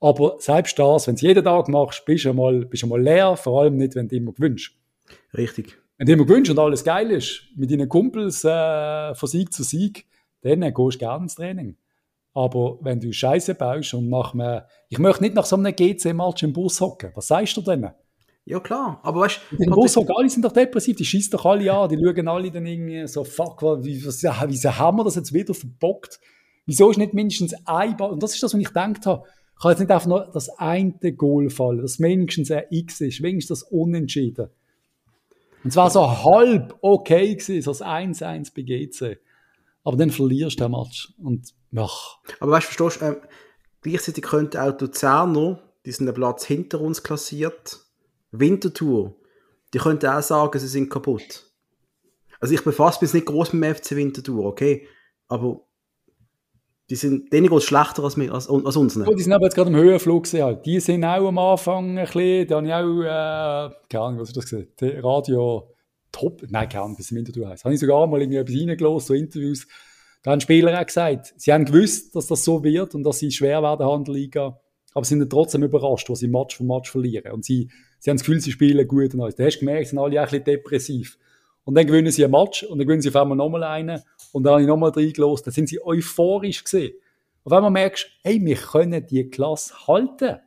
Aber selbst das, wenn du es jeden Tag machst, bist du einmal, bist du einmal leer, vor allem nicht, wenn du immer gewünscht. Richtig. Wenn du immer gewünscht und alles geil ist, mit deinen Kumpels äh, von Sieg zu Sieg, dann äh, gehst du gerne ins Training. Aber wenn du Scheiße baust und nach einem, ich möchte nicht nach so einem GC-Match im Bus hocken, was sagst du denn? Ja, klar. Aber weißt den Bus hocken, alle sind doch depressiv, die schießen doch alle an, die schauen alle dann irgendwie so, fuck, wie, was, wieso haben wir das jetzt wieder verbockt? Wieso ist nicht mindestens ein Ball, und das ist das, was ich gedacht habe, kann jetzt nicht einfach nur das eine Goal fallen, dass wenigstens ein X ist, wenigstens das Unentschieden. Und zwar so halb okay gewesen, so das 1-1 bei GC. Aber dann verlierst du den Match. Und, ach. Aber weißt du, verstehst du, ähm, gleichzeitig könnte auch Luzerner, die sind Platz hinter uns klassiert, Wintertour, die könnten auch sagen, sie sind kaputt. Also ich befasse mich nicht groß mit dem FC Winterthur, okay? Aber die sind denen schlechter als, als, als uns. Oh, die sind aber jetzt gerade im Höhenflug gewesen, halt. Die sind auch am Anfang ein bisschen, da habe ich auch, äh, keine Ahnung, was ist das gesehen? Radio Top, nein, keine Ahnung, was im Winterthur heisst. Habe ich sogar mal irgendwie etwas reingelassen, so Interviews. Da haben Spieler auch gesagt, sie haben gewusst, dass das so wird und dass sie schwer werden haben in der Liga, aber sie sind trotzdem überrascht, was sie Match für Match verlieren. Und sie, sie haben das Gefühl, sie spielen gut und alles. Da hast du gemerkt, sind alle ein bisschen depressiv. Und dann gewinnen sie ein Match und dann gewinnen sie auf einmal nochmal einen und dann habe ich nochmal reingelassen. Dann sind sie euphorisch gesehen. Auf einmal merkst du, hey, wir können die Klasse halten.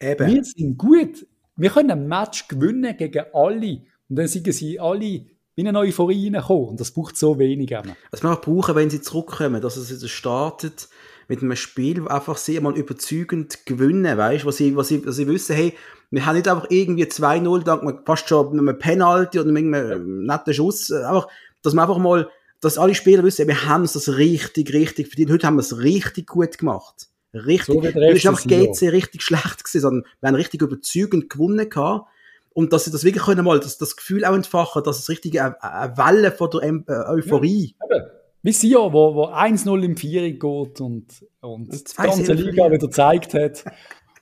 Eben. Wir sind gut. Wir können ein Match gewinnen gegen alle. Und dann sind sie alle in eine Euphorie reingekommen. Und das braucht so wenig. Was wir auch brauchen, wenn sie zurückkommen, dass es jetzt startet mit einem Spiel, einfach sehr mal überzeugend gewinnen, weißt, was sie, was sie, was sie wissen, hey, wir haben nicht einfach irgendwie 2-0, dank fast schon einem Penalty oder einem netten Schuss, einfach, dass man einfach mal, dass alle Spieler wissen, wir haben es das richtig, richtig verdient. Heute haben wir es richtig gut gemacht. Richtig. So es ist einfach GC richtig schlecht gewesen, sondern wir haben richtig überzeugend gewonnen gehabt. Und dass sie das wirklich können mal, das, das Gefühl auch entfachen, dass es richtig eine, eine Welle von der äh, Euphorie. Ja, wie Sion, wo, wo 1-0 im Vieri geht und, und die ganze Liga wieder gezeigt hat.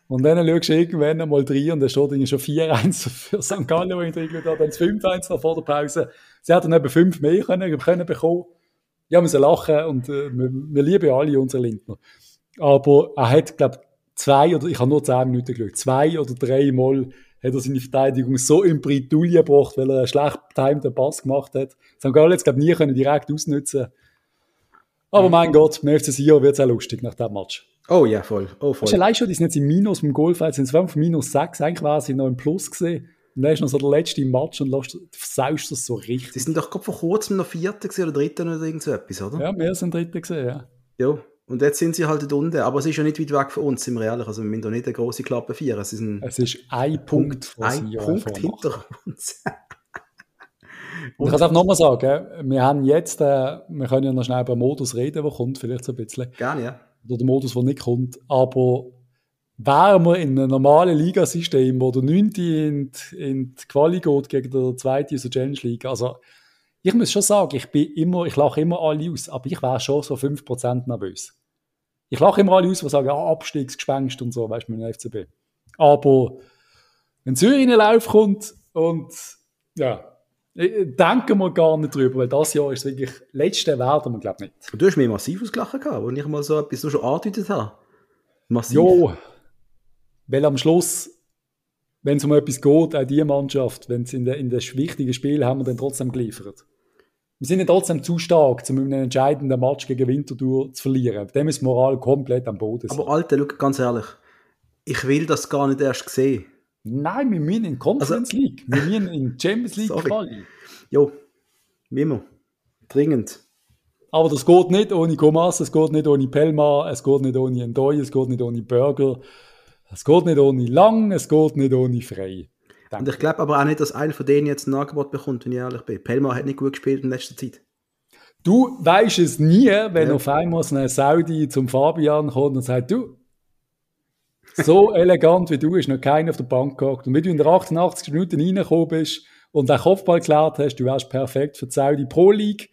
Und dann schaust du irgendwann einmal rein und da steht schon 4-1 für St. Gallen, wo ich drin habe, dann 5-1 noch vor der Pause. Sie hätten eben 5 mehr können, können bekommen. Ja, müssen lachen und äh, wir, wir, lieben alle unsere Lindner. Aber er hat, glaube ich, zwei oder, ich habe nur 10 Minuten geschaut, zwei oder drei Mal hat er seine Verteidigung so in Bredouille gebracht, weil er einen schlecht getimten Pass gemacht hat. St. Gallen jetzt, glaube ich, nie können direkt ausnutzen aber mein Gott, im FC Sion wird es auch lustig nach dem Match. Oh ja, voll. Oh, voll. Ist allein schon, die sind jetzt im Minus im Goalfight, sind zwar auf minus 6, eigentlich war sie noch im Plus gesehen. Dann ist noch so der letzte Match und lässt, versaust das so richtig. Sie sind doch gerade vor kurzem noch Vierter oder Dritter oder irgend so etwas, oder? Ja, wir sind Dritter gesehen, ja. Ja, und jetzt sind sie halt dort unten. Aber es ist ja nicht weit weg von uns, sind wir ehrlich. Also wir müssen doch nicht eine große Klappe feiern. Es ist ein, es ist ein Punkt, Punkt ein Punkt hinter uns. Und ich kann es auch nochmal sagen, wir haben jetzt, äh, wir können ja noch schnell über den Modus reden, der kommt, vielleicht so ein bisschen. Gerne, ja. Oder der Modus, der nicht kommt. Aber wären wir in einem normalen Ligasystem, wo der 9. in die, in die Quali geht gegen der 2. aus der Challenge League, also ich muss schon sagen, ich bin immer, ich lache immer alle aus, aber ich wäre schon so 5% nervös. Ich lache immer alle aus, die sagen, ja, Abstiegsgespenst und so, weißt du, mit dem FCB. Aber wenn Zürich in den Lauf kommt und ja, äh, denken wir gar nicht drüber, weil das Jahr ist wirklich, letzte werden wir, glaube ich, nicht. Du hast mir massiv ausgelachen wo ich mal so etwas schon angedeutet habe. Massiv. Jo, weil am Schluss, wenn es um etwas geht, auch die Mannschaft, wenn es in den in wichtigen Spielen haben wir dann trotzdem geliefert. Wir sind ja trotzdem zu stark, um einen entscheidenden Match gegen Winterthur zu verlieren. Dem ist Moral komplett am Boden. Aber Alter, schau, ganz ehrlich, ich will das gar nicht erst sehen. Nein, wir müssen in Conference also, League. Wir müssen in Champions League Quali. Jo, immer. Dringend. Aber das geht nicht ohne Gomas, es geht nicht ohne Pelma, es geht nicht ohne Endoy, es geht nicht ohne Burger, es geht nicht ohne Lang, es geht nicht ohne Frei. Und ich glaube aber auch nicht, dass einer von denen jetzt ein Angebot bekommt, wenn ich ehrlich bin. Pelma hat nicht gut gespielt in letzter Zeit. Du weißt es nie, wenn ja. auf einmal ein Saudi zum Fabian kommt und sagt, du, so elegant wie du ist noch keiner auf der Bank gehockt. Und wenn du in der 88 Minuten reingekommen bist und den Kopfball geklärt hast, du wärst perfekt für die Saudi Pro League.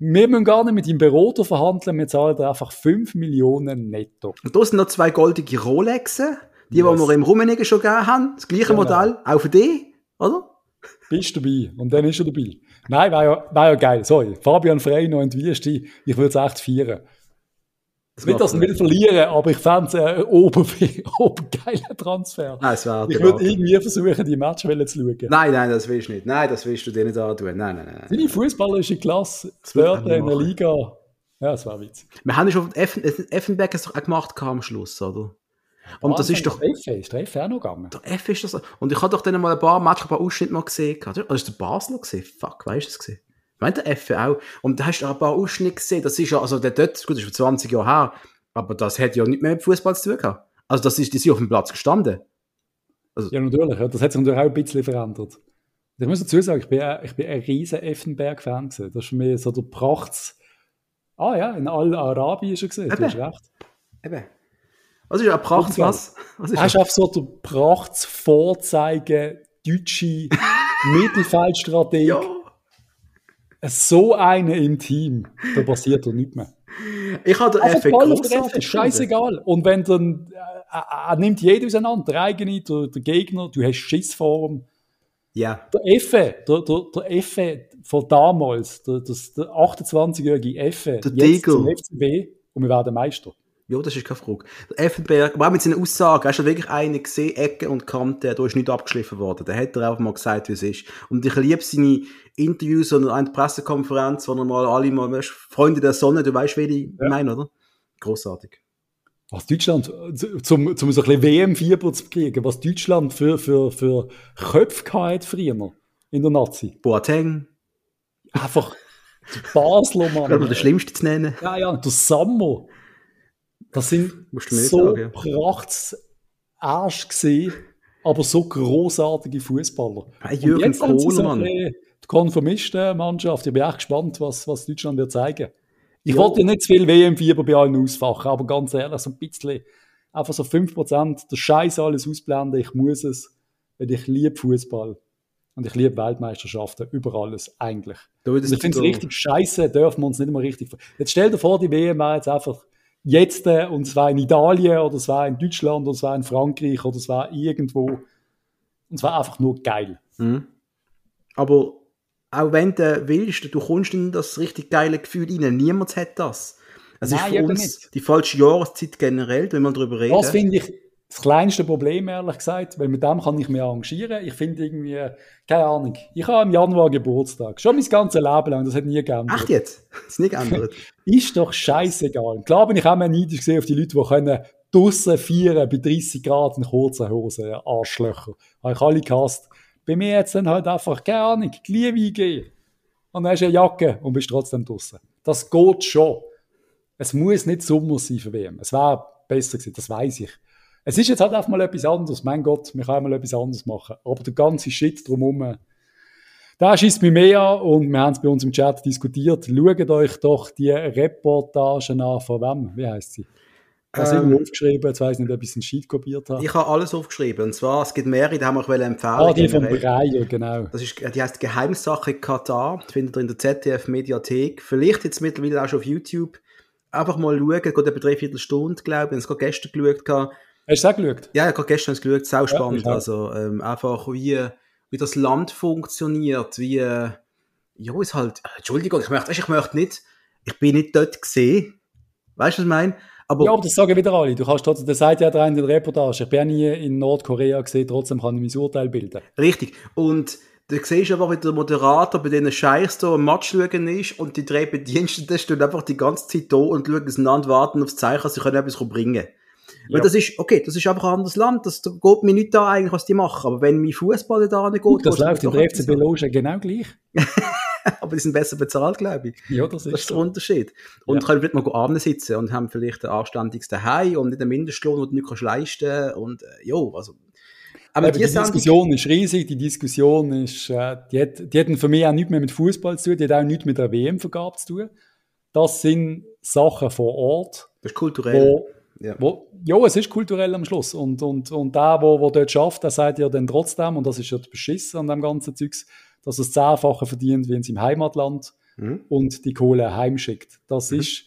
Wir müssen gar nicht mit deinem Berater verhandeln, wir zahlen dir einfach 5 Millionen netto. Und da sind noch zwei goldige Rolexen, die, yes. die wir im Rummenigge schon gegeben haben. Das gleiche genau. Modell, auch für dich, oder? Bist du dabei. Und dann ist er dabei. Nein, war ja, war ja geil. Sorry. Fabian Frey noch in die Wüste. Ich würde es echt feiern. Das nicht, dass er will verlieren, aber ich fände es äh, oben, geiler Transfer. Nein, es ich würde irgendwie versuchen, die Match zu schauen. Nein, nein, das willst du nicht. Nein, das willst du dir nicht antun. Nein, nein, nein. Seine fußballerische Klasse, dort in der Liga. Ja, das war witzig. Wir haben ja schon Effen, Effenberg es doch auch gemacht am Schluss, oder? Und das ist doch. Der F ist der F auch noch gegangen. Der F ist das. Und ich habe doch dann mal ein paar Matches, ein paar Ausschnitte mal gesehen. Oder ist der Basler gesehen? Fuck, weißt du es gesehen? Ich meine, der Effe auch. Und da hast du auch ein paar Ausschnitte gesehen. Das ist ja, also der dort, gut, das ist vor 20 Jahren her, aber das hat ja nicht mehr mit Fußball zu tun gehabt. Also das ist, die sind auf dem Platz gestanden. Also, ja, natürlich. Ja. Das hat sich natürlich auch ein bisschen verändert. Ich muss dazu sagen, ich bin, ich bin ein riesen Effenberg-Fan gewesen. Das ist für mich so der Prachts... Ah ja, in Al-Arabi ist er gesehen, du hast recht. Eben. Was ist ein Prachts was? was ist er ist einfach so der Prachts-Vorzeige deutsche Mittelfeldstrategie. ja. So eine im Team, da passiert doch nichts mehr. Ich habe den Effekt großartig Scheißegal. Und wenn dann, äh, er nimmt jeder auseinander, der eigene, der, der Gegner, du hast Schissform. Ja. Der Effe, der, der, der Effe von damals, der, der 28-jährige Effe, der jetzt Dego. zum FCB und wir werden Meister. Ja, das ist keine Frage. Der Effenberg, aber auch mit seinen Aussagen, hast du wirklich einen gesehen, Ecke und Kante, da ist nicht abgeschliffen worden. Da hat er einfach mal gesagt, wie es ist. Und ich liebe seine Interviews und eine Pressekonferenz, wo er mal alle mal, weißt, Freunde der Sonne, du weißt, wie ich ja. meine, oder? Großartig. Was Deutschland, zum, zum so ein bisschen WM-Fieber zu kriegen, was Deutschland für, für, für Köpfe hatte früher in der Nazi. Boateng. Einfach Basler, Mann. Oder der Schlimmste zu nennen. Ja, ja, der Sammer. Das sind so Arsch gesehen, aber so großartige Fußballer. Hey, Jürgen Kohlmann. Die Konformisten-Mannschaft. Ich bin echt gespannt, was, was Deutschland wird zeigen. Ich ja. wollte nicht zu viel WM-Fieber bei allen ausfachen, aber ganz ehrlich, so ein bisschen, einfach so 5% der Scheiß alles ausblenden. Ich muss es, weil ich liebe Fußball. Und ich liebe Weltmeisterschaften über alles, eigentlich. Ich finde es richtig scheiße, dürfen wir uns nicht mal richtig. Jetzt stell dir vor, die WM wäre jetzt einfach jetzt, äh, und zwar in Italien oder zwar in Deutschland oder zwar in Frankreich oder zwar irgendwo. Und zwar einfach nur geil. Mhm. Aber auch wenn du willst, du kommst in das richtig geile Gefühl rein. Niemand hat das. Es ist für uns nicht. die falsche Jahreszeit generell, wenn man darüber reden. Das finde ich das kleinste Problem, ehrlich gesagt, weil mit dem kann ich mich arrangieren. Ich finde irgendwie, keine Ahnung, ich habe im Januar Geburtstag. Schon mein ganzes Leben lang, das hat nie geändert. Ach jetzt? Das ist nicht geändert? ist doch scheißegal. Klar bin ich auch mal neidisch gesehen auf die Leute, die können draussen feiern bei 30 Grad in kurzen Hosen, Arschlöcher. Habe ich alle gehasst. Bei mir jetzt dann halt einfach, keine Ahnung, Glühwein gehen. Und dann hast du eine Jacke und bist trotzdem draussen. Das geht schon. Es muss nicht Sommer sein für WM. Es wäre besser gewesen, das weiß ich. Es ist jetzt halt einfach mal etwas anderes. Mein Gott, wir können mal etwas anderes machen. Aber der ganze Shit drumherum, da schießt mich mehr an und wir haben es bei uns im Chat diskutiert. Schaut euch doch die Reportagen an von wem? Wie heißt sie? Was ähm, ich aufgeschrieben, jetzt weiss nicht, ob ich einen Sheet kopiert habe. Ich habe alles aufgeschrieben. Und zwar, es gibt mehrere, die haben wir empfehlen. Ah, die von Breyer, genau. Das ist, die heißt Geheimsache Katar. Das findet ihr in der ZDF-Mediathek. Vielleicht jetzt mittlerweile auch schon auf YouTube. Einfach mal schauen, geht etwa dreiviertel Stunde, glaube ich. Ich habe es gestern geschaut. Hast du es auch geschaut? Ja, ich habe gestern geschaut, sau spannend. Ja, also ähm, einfach wie, wie das Land funktioniert, wie, äh, ja, ist halt, Entschuldigung, ich möchte, ich möchte nicht, ich bin nicht dort gesehen. Weißt du, was ich meine? Aber, ja, aber das sagen wieder alle. Du kannst trotzdem, das sagt ja in der Reportage, ich bin ja nie in Nordkorea gesehen, trotzdem kann ich mein Urteil bilden. Richtig. Und du siehst einfach, wie der Moderator bei diesen Scheichs da am Match schauen ist und die drei Bediensteten stehen einfach die ganze Zeit da und schauen auseinander, warten aufs Zeichen, sie können etwas bringen. Weil ja. das ist, okay, das ist einfach ein anderes Land, das geht mir nicht da eigentlich, was die machen. Aber wenn mein Fußball da nicht geht, das läuft in der FCB Loge genau gleich. aber die sind besser bezahlt, glaube ich. Ja, das ist, das ist der Unterschied. Und ja. können vielleicht mal abends sitzen und haben vielleicht ein anständiges Daheim und nicht einen Mindestlohn, den du nicht leisten kannst. Und, äh, ja, also, aber, die, die Diskussion ist riesig, die Diskussion ist, äh, die, hat, die hat für mich auch nichts mehr mit Fußball zu tun, die hat auch nichts mit der WM-Vergabe zu tun. Das sind Sachen vor Ort. Das ist kulturell. Wo ja. Wo, ja, es ist kulturell am Schluss. Und, und, und der, wo, wo dort schafft, der sagt ja dann trotzdem, und das ist ja das Beschiss an dem ganzen Zeugs, dass er es zehnfache verdient, wie in seinem Heimatland mhm. und die Kohle heimschickt. Das mhm. ist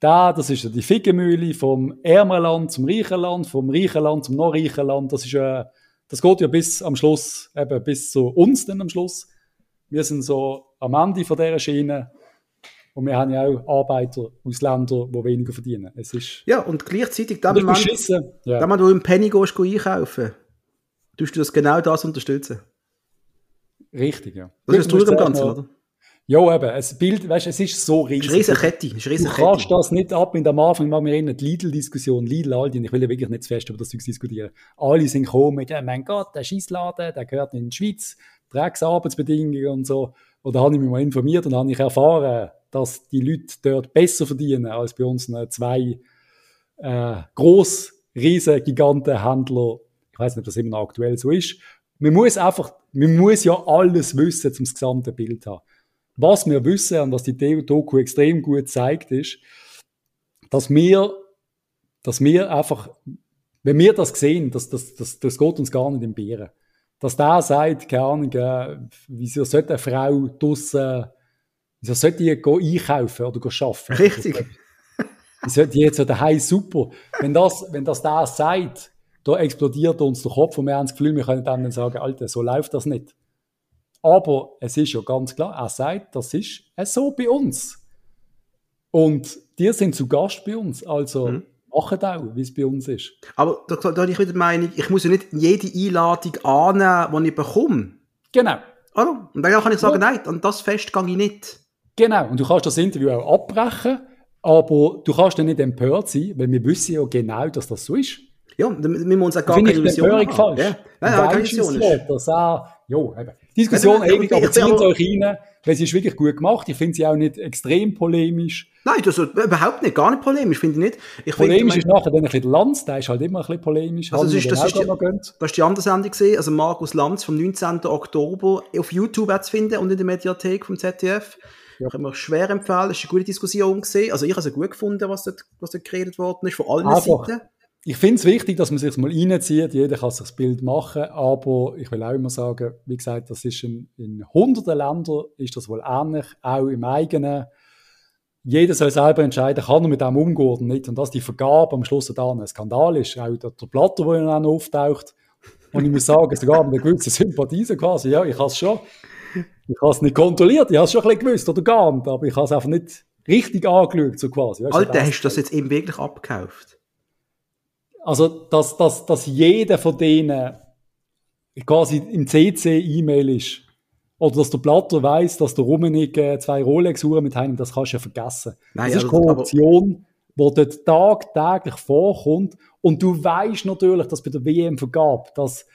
da, das ist ja die Fickenmühle vom ärmeren Land zum reichen Land, vom reichen Land zum noch reichen Land. Das ist ja, das geht ja bis am Schluss, eben bis zu uns dann am Schluss. Wir sind so am Ende von dieser Schiene und wir haben ja auch Arbeiter aus Ländern, die weniger verdienen. Es ist ja, und gleichzeitig, da man, ja. man du im Penny gehst, einkaufen, tust du das genau das unterstützen. Richtig, ja. Das ist das im Ganzen, oder? Ja, eben, es, Bild, weißt, es ist so riesig. Es ist eine Kette. Du kannst das nicht ab. In der Anfang machen wir die Lidl-Diskussion, Lidl, Aldi, ich will ja wirklich nicht zu fest über das Zeug diskutieren. Alle sind gekommen mit, oh mein Gott, der Scheissladen, der gehört in die Schweiz, Drecksarbeitsbedingungen und so. Oder habe ich mich mal informiert und habe ich erfahren, dass die Leute dort besser verdienen als bei uns zwei äh, gross, riesen Gigantenhändler. Ich weiß nicht, ob das immer noch aktuell so ist. Man muss einfach, man muss ja alles wissen, um das gesamte Bild zu haben. Was wir wissen und was die Doku extrem gut zeigt, ist, dass wir, dass wir einfach, wenn wir das sehen, das, das, das, das geht uns gar nicht im Bieren. Dass der sagt, keine Ahnung, äh, wieso sollte eine Frau draussen, wieso sollte die einkaufen oder arbeiten? Richtig. Wieso die jetzt so daheim super. Wenn das, wenn das der sagt, da explodiert uns der Kopf und wir haben das Gefühl, wir können dann sagen, Alter, so läuft das nicht. Aber es ist ja ganz klar, er sagt, das ist so bei uns. Und die sind zu Gast bei uns, also mhm. machen auch, wie es bei uns ist. Aber da, da habe ich wieder Meinung, ich muss ja nicht jede Einladung annehmen, die ich bekomme. Genau. Oder? Und dann kann ich sagen, ja. nein, an das Fest gehe ich nicht. Genau, und du kannst das Interview auch abbrechen, aber du kannst dann nicht empört sein, weil wir wissen ja genau, dass das so ist. Ja, dann müssen wir uns auch gar keine Illusion haben. falsch. Ja, nein, nein, keine Illusion ist. Dass auch, jo, eben. Diskussion ewig, aber zieht euch rein, weil sie ist wirklich gut gemacht. Ich finde sie auch nicht extrem polemisch. Nein, das ist überhaupt nicht, gar nicht polemisch, finde ich nicht. Ich polemisch find, ist nachher dann ein bisschen Lanz, der ist halt immer ein bisschen polemisch. Also das ist, das, ist die, das ist die andere Sendung gesehen, also Markus Lanz vom 19. Oktober auf YouTube zu finden und in der Mediathek vom ZDF. Ja. Kann man schwer empfehlen, es ist eine gute Diskussion gesehen. Also ich habe es gut gefunden, was dort, was dort geredet worden ist, von allen Einfach. Seiten ich finde es wichtig, dass man sich mal reinzieht. Jeder kann sich das Bild machen, aber ich will auch immer sagen, wie gesagt, das ist in, in hunderten Ländern ist das wohl ähnlich, auch im eigenen. Jeder soll selber entscheiden, kann er mit dem umgehen oder nicht. Und dass die Vergabe am Schluss da ein Skandal ist, auch der, der Platter, der dann auftaucht. Und ich muss sagen, sogar mit einer gewissen Sympathie quasi, ja, ich habe es schon, ich habe es nicht kontrolliert, ich habe es schon ein bisschen gewusst oder gar nicht, aber ich habe es einfach nicht richtig angeschaut, so quasi. Weißt, Alter, hast du das jetzt eben wirklich abgekauft? Also, dass, dass, dass jeder von denen quasi im CC-E-Mail ist. Oder dass der Platter weiß, dass der Rummenig zwei Rolex-Uhren mit heim, das kannst du ja vergessen. Nein, das ist Korruption, die dort tagtäglich vorkommt. Und du weißt natürlich, dass bei der WM vergab, dass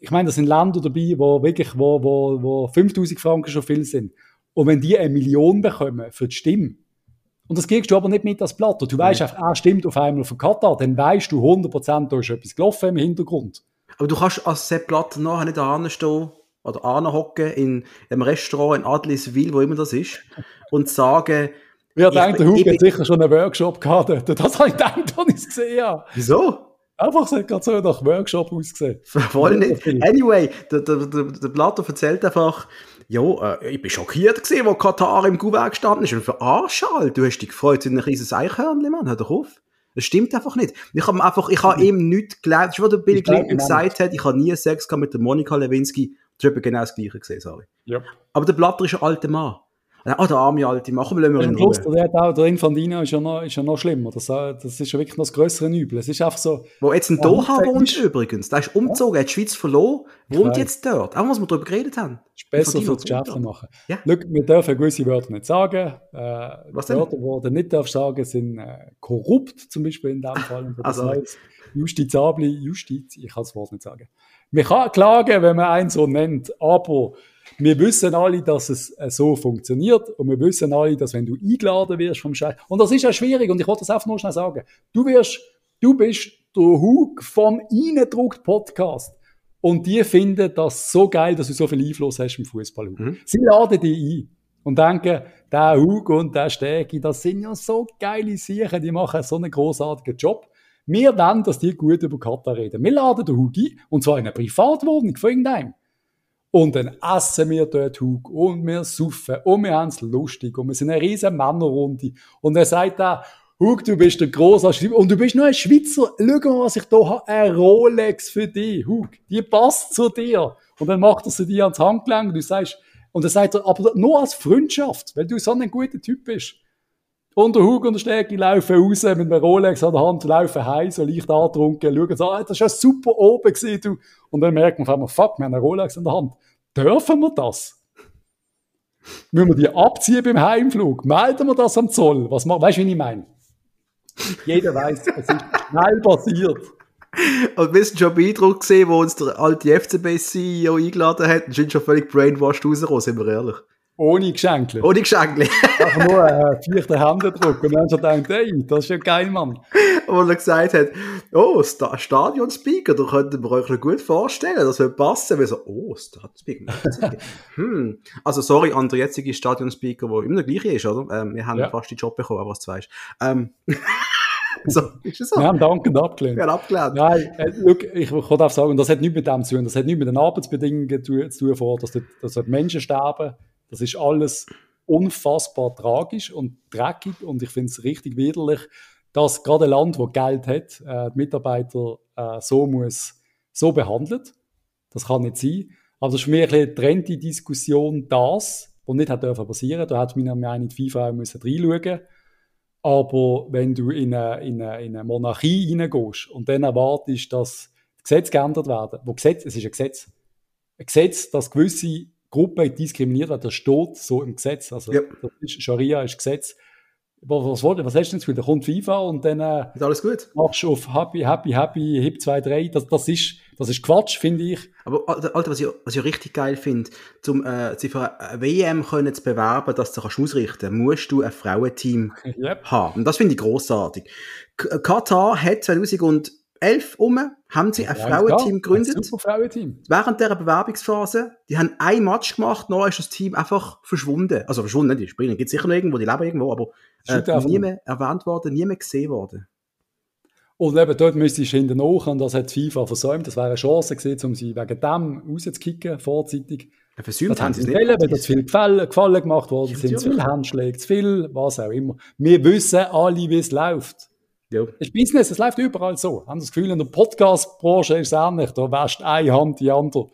ich meine, da sind Länder dabei, wo wirklich, wo, wo, wo 5000 Franken schon viel sind. Und wenn die eine Million bekommen für die Stimme, und das kriegst du aber nicht mit als Blatt. Du weißt einfach, er stimmt auf einmal von Katar, dann weißt du 100%, da ist etwas gelaufen im Hintergrund. Aber du kannst als Sepp Blatter nachher nicht anstehen oder anhocken in einem Restaurant in Adliswil, wo immer das ist, und sagen, Wer denkt, der Hugo hat sicher schon einen Workshop gehabt. Das habe ich gedacht, als ich es gesehen habe. Wieso? Einfach, es gerade so nach Workshop ausgesehen. Voll nicht. Anyway, der, der, der, der Blatter erzählt einfach, ja, äh, ich bin schockiert gesehen, wo Katar im Kuvert gestanden ist. Und für Arschal, du hast dich gefreut, sind ein riesiges Eichhörnchen, Mann, hör doch auf. Das stimmt einfach nicht. Ich habe einfach, ich habe ihm nichts gelernt. Das ist, was der Bill Clinton gesagt hat, ich habe nie Sex gehabt mit der Monika Lewinsky. Das ist genau das Gleiche gesehen, sorry. Ja. Aber der Blatter ist ein alter Mann. Ah, der arme Alte, machen wir in Ruhe. Der, hat auch, der Infantino ist ja noch, ist ja noch schlimmer. Das, das ist ja wirklich noch das größere Übel. Es ist einfach so... Wo jetzt in Doha wohnt übrigens. Der ist umgezogen, ja. hat die Schweiz verloren, wohnt jetzt dort. Auch was wir darüber geredet haben. Ist besser für das Geschäft machen. Ja. Look, wir dürfen gewisse Wörter nicht sagen. Äh, was denn? Wörter, die du nicht darfst sagen, sind äh, korrupt, zum Beispiel in diesem Fall. Das also. heißt, justizabli, Justiz, ich kann das Wort nicht sagen. Man kann klagen, wenn man einen so nennt, aber wir wissen alle, dass es äh, so funktioniert und wir wissen alle, dass wenn du eingeladen wirst vom Chef, und das ist ja schwierig und ich wollte das einfach nur schnell sagen, du wirst, du bist der Hug vom Eindruckt Podcast und die finden das so geil, dass du so viel Einfluss hast im Fußball. Mhm. Sie laden dich ein und denken, der Hug und der Stegi, das sind ja so geile Sachen, die machen so einen großartigen Job. Wir wollen, dass die gut über Katar reden. Wir laden den Hug ein, und zwar in einer Privatwohnung von irgendeinem. Und dann essen wir dort Hug und wir saufen und wir haben es lustig und wir sind eine riesen Männerrunde. Und er sagt da, Hug, du bist der große und du bist nur ein Schweizer. Schau mal, was ich da habe. Ein Rolex für dich, Hug. Die passt zu dir. Und dann macht er sie dir ans Handgelenk und du sagst, und er sagt aber nur als Freundschaft, weil du so ein guter Typ bist. Und der Hug und der Stegi laufen raus mit einem Rolex an der Hand, laufen heim, so leicht angetrunken, schauen so, ah, das war ja super oben gewesen, du. Und dann merkt man auf einmal, fuck, wir haben einen Rolex in der Hand. Dürfen wir das? Müssen wir die abziehen beim Heimflug? Melden wir das am Zoll? Was, weißt du, wie ich meine? Jeder weiß, es ist schnell passiert. Und wir sind schon beeindruckt gesehen, wo uns der alte FCB-CEO eingeladen hat, und sind schon völlig brainwashed rausgekommen, sind wir ehrlich. Ohne Geschenke. Ohne Geschenke. Einfach nur einen vierten Händedruck. Und dann schon gedacht, hey, das ist ja geil, Mann. wo er gesagt hat, oh, Sta Stadionspeaker, da könnten wir euch noch gut vorstellen, das wird passen. Wir so, oh, Stadionspeaker. hm. Also, sorry an der jetzige Stadionspeaker, der immer der gleiche ist, oder? Ähm, wir haben Ja. fast den Job bekommen, aber was du weißt. Ähm, so, ist es so? Wir haben dankend abgelehnt. Wir haben abgelehnt. Nein, äh, look, ich kann auch sagen, das hat nichts mit dem zu tun. Das hat nichts mit den Arbeitsbedingungen zu, tun, vor, dass, dort, dass dort Menschen sterben. Das ist alles unfassbar tragisch und dreckig und ich finde es richtig widerlich, dass gerade ein Land, das Geld hat, äh, die Mitarbeiter äh, so muss, so behandelt. Das kann nicht sein. Aber das ist für mich ein bisschen Diskussion, das, was nicht hat dürfen passieren. Da hat meiner Meinung nach die FIFA auch müssen reinschauen aber wenn du in eine, in eine, in eine Monarchie hineingehst und dann erwartest, dass Gesetze geändert werden, wo Gesetz, es ist ein Gesetz, ein Gesetz, dass gewisse Gruppen diskriminiert werden, das steht so im Gesetz. Also Ja. das ist, Scharia ist Gesetz. Was, was, was hast du denn Gefühl? Da kommt FIFA und dann äh, Ist alles gut? machst du auf Happy, Happy, Happy, Hip 2, 3. Das, das, ist, das ist Quatsch, finde ich. Aber Alter, was ich, was ich richtig geil finde, um äh, sich für eine WM können zu bewerben, dass du kannst ausrichten musst du ein Frauenteam Yep. haben. Und das finde ich großartig. Katar hat 2011 um, haben sie ein Frauenteam gegründet. Ein super Frauenteam. Während der Bewerbungsphase, die haben ein Match gemacht, noch ist das Team einfach verschwunden. Also verschwunden, die spielen, gibt sicher noch irgendwo, die leben irgendwo, aber äh, nie mehr erwähnt worden, nie mehr gesehen worden. Und eben dort müsstest du hinten nach, und das hat die FIFA versäumt. Das wäre eine Chance gewesen, um sie wegen dem rauszukicken, vorzeitig. Äh, Versäumt Das haben sie es nicht wollen, weil da zu viel Gefallen, Gefallen gemacht worden Ja, sind, zu natürlich. viel Handschläge, zu viel, was auch immer. Wir wissen alle, wie es läuft. Ja. Das ist Business, es läuft überall so. Haben das Gefühl, in der Podcast-Branche ist es ähnlich. Da wäscht eine Hand die andere.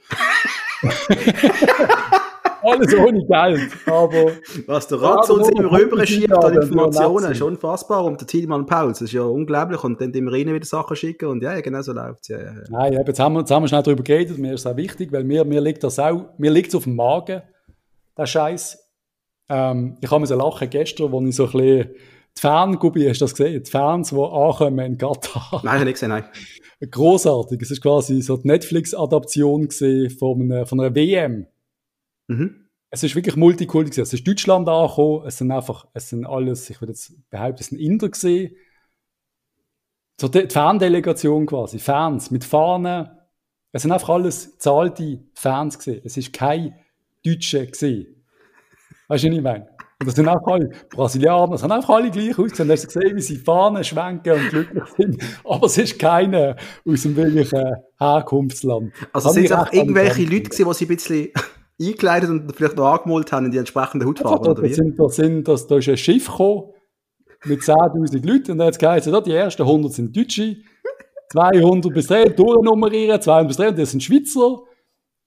Alles ohne Geld. Aber Was der Rat aber uns immer man rüber Punkte schiebt einladen, an Informationen, ist unfassbar. Und der Tilman Paul, das ist ja unglaublich. Und dann dem Rene wieder Sachen schicken und ja, ja, genau so läuft ja, ja, ja. Nein, eben, jetzt haben wir, jetzt haben wir schnell darüber geredet. Mir ist es auch wichtig, weil mir, mir liegt das auch, mir liegt es auf dem Magen, der Scheiß. Ähm, ich habe mir so lachen gestern, als ich so ein bisschen, die Fangruppe, hast du das gesehen? Die Fans, die ankommen in Katar. Nein, ich habe nicht gesehen, nein. Großartig. Es ist quasi so die Netflix-Adaption gesehen von einer, von einer WM. Mhm. Es ist wirklich Multikulti gewesen. Es ist Deutschland angekommen. Es sind einfach, es sind alles, ich würde jetzt behaupten, es sind Inder gesehen. So die, die Fandelegation quasi. Fans mit Fahnen. Es sind einfach alles zahlte Fans gesehen. Es ist kein Deutsche gesehen. Weißt du, was ich meine? Und das sind auch alle Brasilianer, es haben einfach alle gleich ausgesehen. Hast du gesehen, wie sie Fahnen schwenken und glücklich sind. Aber es ist keiner aus dem wirklichen Herkunftsland. Also sind es auch irgendwelche Leute gewesen, die sie ein bisschen eingekleidet und vielleicht noch angemalt haben in die entsprechende Hautfarbe, Ja, da, wie? sind, da, sind, das, da ist ein Schiff gekommen mit 10.000 Leuten und da hat es geheißen, die ersten 100 sind Deutsche, 200 bis 300 durchnummerieren, 200 bis 300, das sind Schweizer,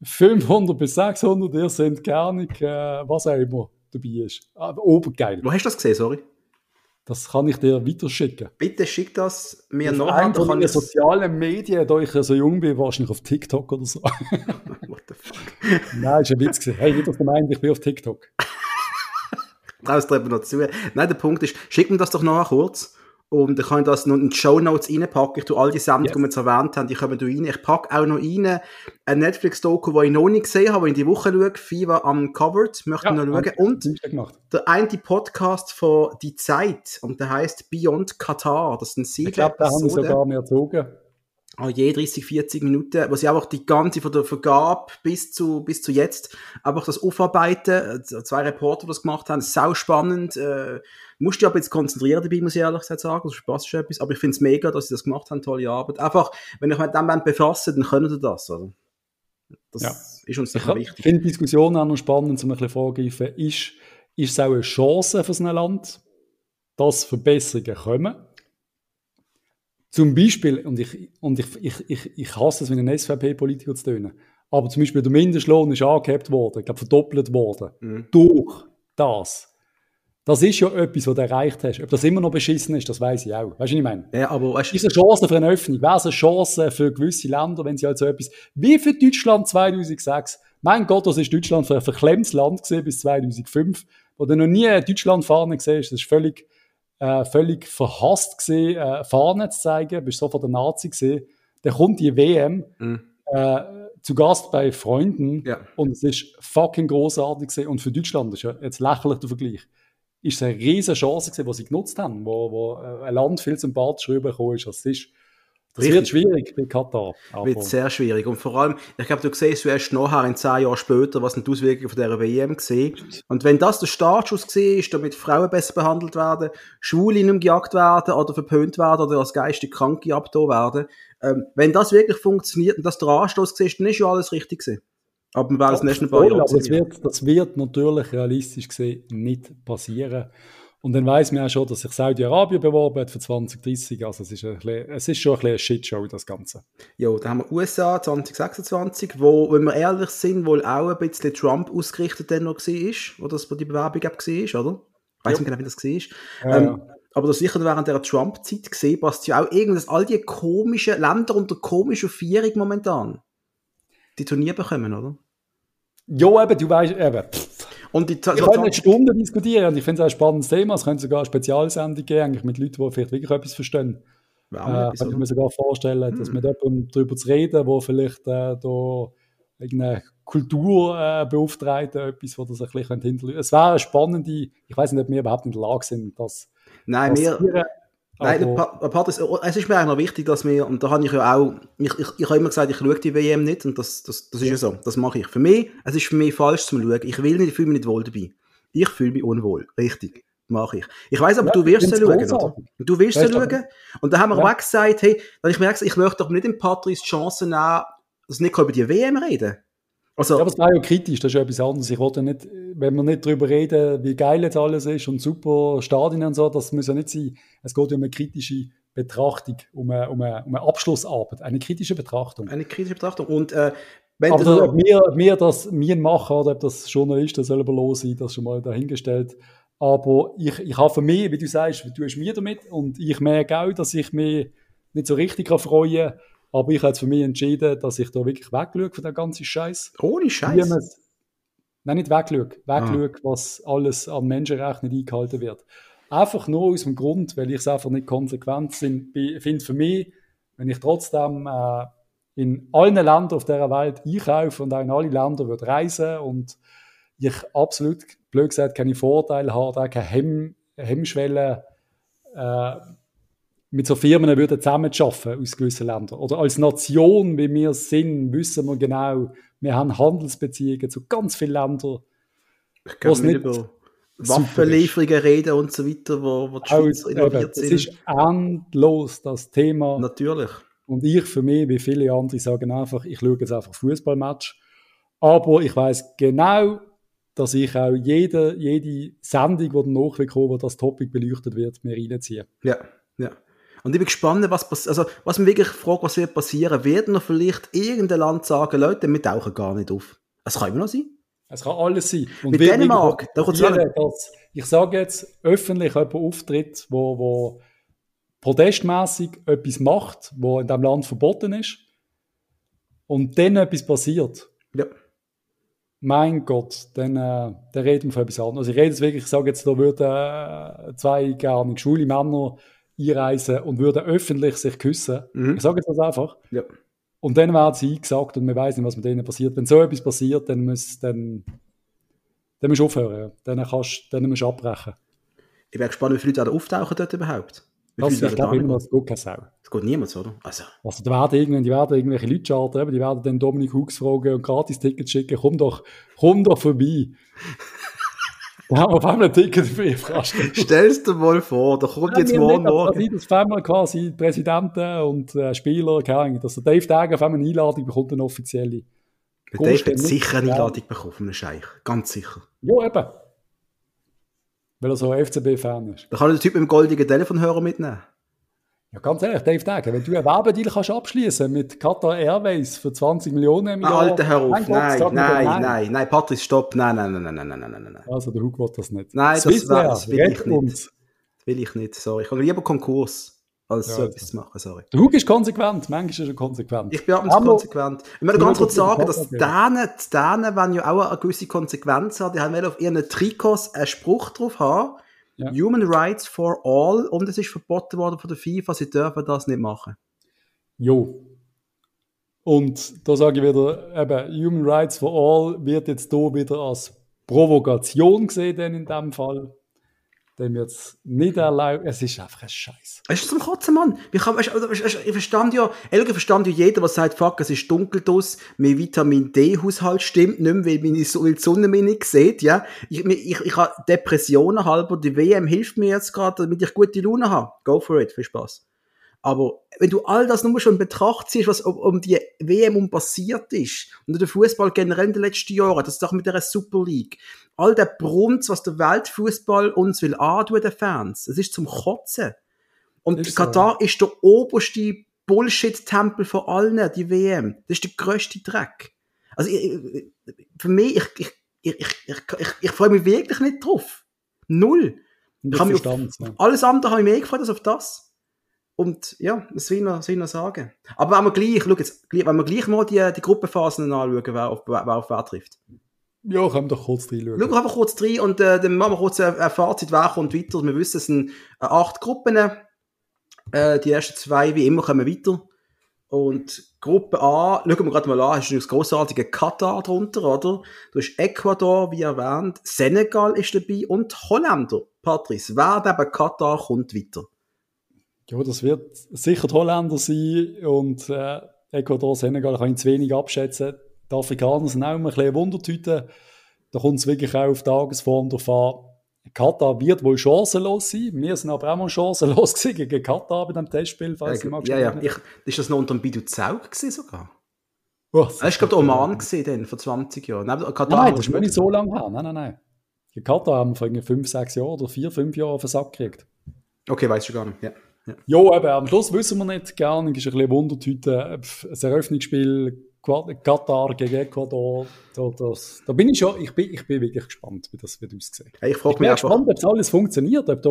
500 bis 600, ihr sind gar nicht, äh, was auch immer dabei ist. Aber obergeil. Wo hast du das gesehen, sorry? Das kann ich dir weiterschicken. Bitte schick das mir Auf einem dann von kann den ich sozialen Medien, da ich so jung bin, wahrscheinlich auf TikTok oder so. What the fuck? Nein, ist ein Witz gewesen. Hey, nicht, dass du meinst, ich bin auf TikTok. Traust dir eben noch zu. Nein, der Punkt ist, schick mir das doch nachher kurz. Und dann kann ich das noch in die Show Notes reinpacken. Ich tue all die Sendungen, Yes. die wir jetzt erwähnt haben, die kommen da rein. Ich packe auch noch rein ein Netflix-Doku, das ich noch nicht gesehen habe, wo ich in die Woche schaue. FIFA Uncovered, möchte ich noch schauen. Und der eine Podcast von Die Zeit, und der heißt Beyond Qatar. Das sind sieben Ich glaube, da haben sie Episoden. sogar mehr gezogen. Ah, je 30, 40 Minuten, wo sie einfach die ganze von der Vergabe bis zu, bis zu jetzt einfach das Aufarbeiten, äh, zwei Reporter, die das gemacht haben, sau spannend, äh, musst dich aber jetzt konzentrieren dabei, muss ich ehrlich gesagt sagen, das Spaß schon etwas, aber ich finde es mega, dass sie das gemacht haben, tolle Arbeit. Einfach, wenn ich mich mit dem befasse, dann können sie das, oder? Das Ja. ist uns Ich sicher wichtig. finde die Diskussion auch noch spannend, um ein bisschen vorgreifen. Ist, ist es auch eine Chance für so ein Land, dass Verbesserungen kommen? Zum Beispiel, und ich, und ich, ich, ich, ich hasse es, wenn ein SVP-Politiker zu tönen, aber zum Beispiel der Mindestlohn ist angehebt worden, ich glaube verdoppelt worden, Mhm. durch das. Das ist ja etwas, was du erreicht hast. Ob das immer noch beschissen ist, das weiß ich auch. Weißt du, was ich meine? Ja, aber weißt, Ist eine Chance für eine Öffnung? Wäre es eine Chance für gewisse Länder, wenn sie halt so etwas, wie für Deutschland 2006? Mein Gott, das ist Deutschland für ein verklemmtes Land gesehen bis 2005, wo du noch nie eine Deutschlandfahne gesehen hast. Das ist völlig, äh, völlig verhasst gesehen, äh, Fahne zu zeigen, bist so von der Nazi gesehen. dann kommt die WM mhm. äh, zu Gast bei Freunden ja. und es ist fucking großartig gewesen. und für Deutschland ist ja jetzt lächerlich der Vergleich. Ist eine riesige Chance gewesen, die sie genutzt haben, wo, wo äh, ein Land viel sympathischer rübergekommen ist als es ist. Das Richtig. wird schwierig bei Katar. Wird sehr schwierig. Und vor allem, ich glaube, du siehst du erst nachher in zehn Jahren später, was die Auswirkungen von dieser WM gesehen. Und wenn das der Startschuss war, damit Frauen besser behandelt werden, Schwule nicht gejagt werden oder verpönt werden oder als geistig Kranke abgetan werden, ähm, wenn das wirklich funktioniert und das der Anstoß siehst, dann ist ja alles richtig gewesen. Aber wir werden es nächsten paar Jahre das wird, das wird natürlich realistisch gesehen nicht passieren. Und dann weiß man ja schon, dass sich Saudi-Arabien beworben hat für 2030. Also es ist, ein bisschen, es ist schon ein bisschen eine Shitshow, das Ganze. Ja, da haben wir USA 2026, wo, wenn wir ehrlich sind, wohl auch ein bisschen Trump ausgerichtet dann noch war, wo das wo die Bewerbung war, oder? Ich weiß nicht genau, wie das war. Ja, ähm, aber das sicher während der Trump-Zeit gesehen, passt ja auch irgendwas, all die komischen Länder unter komischer Vierung momentan die Turnier bekommen, oder? Ja, eben, du weißt, eben. Und die, ich kann nicht Stunden diskutieren und ich finde es ein spannendes Thema. Es könnte sogar eine Spezialsendung geben, eigentlich mit Leuten, die vielleicht wirklich etwas verstehen. Ja, äh, kann ich mir sogar vorstellen, hm. dass mit jemandem darüber zu reden, wo vielleicht äh, da irgendeine Kulturbeauftragte äh, etwas, wo das ein bisschen hinterlegen Es wäre eine spannende, ich weiß nicht, ob wir überhaupt in der Lage sind, das Nein, wir, Nein, der Part ist, es ist mir eigentlich noch wichtig, dass wir, und da habe ich ja auch, ich, ich, ich habe immer gesagt, ich schaue die WM nicht, und das, das, das ist ja so, das mache ich. Für mich, es ist für mich falsch zum Schauen. Ich will nicht, ich fühle mich nicht wohl dabei. Ich fühle mich unwohl. Richtig. Mache ich. Ich weiß aber, ja, du wirst sie schauen, oder? Du wirst sie schauen. Und da haben wir ja. auch gesagt, hey, weil ich merke, ich möchte doch nicht dem Patrice Chance nehmen, dass nicht über die WM reden. Also, ja, aber es war ja kritisch, das ist ja etwas anderes. Ich wollte nicht, wenn wir nicht darüber reden, wie geil jetzt alles ist und super Stadien und so, das muss ja nicht sein. Es geht um eine kritische Betrachtung, um eine, um eine, um eine Abschlussarbeit, eine kritische Betrachtung. Eine kritische Betrachtung. Und äh, wenn aber das, ob wir, wir das wir machen oder ob das Journalisten selber los sind, das schon mal dahingestellt. Aber ich, ich habe für mich, wie du sagst, du hast mir damit und ich merke auch, dass ich mich nicht so richtig freuen kann aber ich habe jetzt für mich entschieden, dass ich da wirklich wegschaue von dem ganzen Scheiß. Ohne Scheiß? Nein, nicht wegschaue. Wegschaue, ah. was alles an Menschenrechten nicht eingehalten wird. Einfach nur aus dem Grund, weil ich es einfach nicht konsequent finde für mich, wenn ich trotzdem äh, in allen Ländern auf dieser Welt einkaufe und auch in alle Länder würde reisen und ich absolut, blöd gesagt, keine Vorteile habe, auch keine Hemm Hemmschwelle äh, mit so Firmen würden zusammenarbeiten aus gewissen Ländern. Oder als Nation, wie wir sind, wissen wir genau, wir haben Handelsbeziehungen zu ganz vielen Ländern. Ich kann nicht über Waffenlieferungen reden und so weiter, wo, wo die Schweizer involviert sind. Es ist endlos, das Thema. Natürlich. Und ich für mich, wie viele andere, sagen einfach, ich schaue jetzt einfach Fußballmatch. Aber ich weiß genau, dass ich auch jede, jede Sendung, die danach kommt, wo das Topic beleuchtet wird, mir reinziehe. Ja, ja. Und ich bin gespannt, was passiert. Also, was man wirklich fragt, was wird passieren, wird noch vielleicht irgendein Land sagen, Leute, wir tauchen gar nicht auf. Es kann immer noch sein. Es kann alles sein. Und Mit Dänemark, da kommt dass, Ich sage jetzt öffentlich jemand auftritt, wo, wo protestmäßig etwas macht, wo in diesem Land verboten ist, und dann etwas passiert. Ja. Mein Gott, dann, äh, dann reden wir von etwas anderes. Also ich rede jetzt wirklich, ich sage jetzt, da würden äh, zwei gerne schwule Männer einreisen und würden öffentlich sich küssen. Mhm. Ich sage jetzt das einfach. Ja. Und dann werden sie eingesagt und man weiß nicht, was mit denen passiert. Wenn so etwas passiert, dann muss dann, dann musst du aufhören. Dann, kannst, dann musst du abbrechen. Ich bin gespannt, wie viele Leute da auftauchen dort überhaupt. Wie das, ich glaube immer, es geht keine Sau. Es geht niemand, oder? Also, also da werden irgendwann, die werden irgendwelche Leute charten, die werden dann Dominik Hux fragen und Gratis-Tickets schicken. Komm doch, komm doch vorbei. Da haben wir auf einmal ein Ticket für Infrastruktur. Stell's dir mal vor, da kommt ja, jetzt morgen morgen. Das, das einmal quasi Präsidenten und äh, Spieler, keine Ahnung, dass der Dave Degen auf einmal eine Einladung bekommt, eine offizielle. Der Dave hat sicher eine Einladung bekommen von einem Scheich, ganz sicher. Ja, eben. Weil er so FCB-Fan ist. Da kann der Typ mit dem goldigen Telefonhörer mitnehmen. Ja, ganz ehrlich, Dave Degen, wenn du einen Werbedeal kannst abschließen mit Qatar Airways für 20 Millionen im Jahr. Alter, hör auf. Nein, nein, nein, nein, nein, nein, Patrick, stopp. Nein, nein, nein, nein, nein, nein, nein, nein. Also, der Hug will das nicht. Nein, das, das, das will ich nicht. Das will ich nicht, sorry. Ich habe lieber Konkurs, als ja, so etwas zu machen, sorry. Der Hug ist konsequent, manchmal ist er konsequent. Ich bin ab und zu konsequent. Ich möchte ganz kurz sagen, dass die Dänen, die Dänen wollen ja auch eine gewisse Konsequenz haben. Die haben auf ihren Trikots einen Spruch drauf haben ja. Human Rights for All und es ist verboten worden von der FIFA, sie dürfen das nicht machen. Jo. Und da sage ich wieder, eben, Human Rights for All wird jetzt hier wieder als Provokation gesehen, denn in dem Fall. Dem es nicht erlaubt. Es ist einfach ein Scheiß. Es ist zum Kotzen, Mann. Weißt, weißt, weißt, ich verstand ja, ehrlich verstand ja jeder, der sagt, fuck, es ist dunkel draus, mein Vitamin D-Haushalt stimmt nicht mehr, weil, meine, weil die Sonne mich nicht sieht, ja. Ich, ich, ich habe Depressionen halber, die WM hilft mir jetzt gerade, damit ich gute Laune habe. Go for it, viel Spaß. Aber wenn du all das nur schon in Betracht ziehst, was um, um die WM um passiert ist, und der Fußball generell in den letzten Jahren, das ist auch mit der Super League, all der Brunz, was der Weltfußball uns will antun, den Fans, es ist zum Kotzen. Und Ist so. Katar ist der oberste Bullshit-Tempel von allen, die WM. Das ist der grösste Dreck. Also, ich, ich- für mich, ich, ich, ich, ich, ich, ich, ich freue mich wirklich nicht drauf. Null. Ich auf alles andere habe ich mehr gefreut als auf das. Und ja, das will ich noch, ich sagen. Aber wenn wir gleich, schau jetzt, wenn wir gleich mal die, die Gruppenphasen anschauen, wer auf, wer auf wer trifft. Ja, können wir doch kurz reinschauen. Schauen wir einfach kurz rein und äh, dann machen wir kurz ein, ein Fazit, wer kommt weiter. Wir wissen, es sind äh, acht Gruppen. Äh, die ersten zwei, wie immer, kommen weiter. Und Gruppe A, schauen wir gerade mal an, hast du das großartige Katar drunter, oder? Du hast Ecuador, wie erwähnt, Senegal ist dabei und Holländer. Patrice, wer neben Katar kommt weiter? Ja, das wird sicher die Holländer sein und äh, Ecuador, Senegal kann ich zu wenig abschätzen. Die Afrikaner sind auch immer ein bisschen Wundertüte. Da kommt es wirklich auch auf Tagesform drauf an. Katar wird wohl chancenlos sein. Wir sind aber auch mal chancenlos gegen Katar bei dem Testspiel, falls du ja, magst. ja, ja. Ich, ist das noch unter dem Bidu Zaug sogar? Oh, Das war, glaube ich, Oman gewesen, dann, vor 20 Jahren. Neben Katar Nein, das ist nicht so lange her. Nein, nein, nein. Gegen Katar haben wir vor irgendwie fünf, sechs Jahren oder vier, fünf Jahre auf den Sack gekriegt. Okay, weiß ich gar nicht. Ja. Ja. Eben, am Schluss wissen wir nicht. Gerne ist ein bisschen Wundertüte. Pff, Das Eröffnungsspiel Katar gegen Ecuador. Da, das, da bin ich schon, ich bin, ich bin wirklich gespannt, wie das wird aussehen. Hey, Ich Ich bin mich gespannt, ob das alles funktioniert, ob da,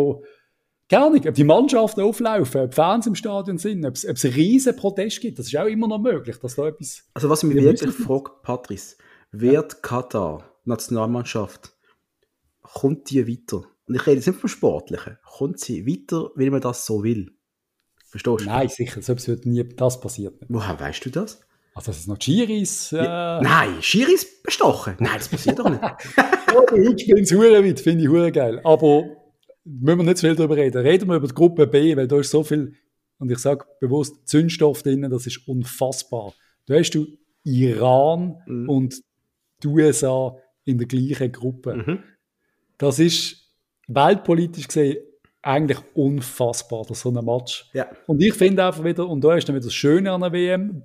keine Ahnung, ob die Mannschaften auflaufen, ob Fans im Stadion sind, ob es, ob es einen riesen Protest gibt. Das ist auch immer noch möglich, dass da etwas, also was ich mich Wir wirklich frage, Patrice, wird Katar, Nationalmannschaft, kommt die weiter? Und ich rede jetzt nicht vom Sportlichen. Kommt sie weiter, weil man das so will? Verstehst du? nein, sicher, etwas wird nie, das passiert nicht. Woher weißt du das? Also, dass es noch Giris, äh, Nein, Schiris bestochen. Nein, das passiert doch nicht. Spielen sie hure weit, finde ich hure geil. Aber müssen wir nicht zu viel darüber reden. Reden wir über die Gruppe B, weil da ist so viel, und ich sage bewusst, Zündstoff drin, das ist unfassbar. Da hast du Iran Mhm. und die USA in der gleichen Gruppe. Mhm. Das ist weltpolitisch gesehen eigentlich unfassbar, das so ein Match. Ja. Und ich finde einfach wieder, und da ist dann wieder das Schöne an der WM,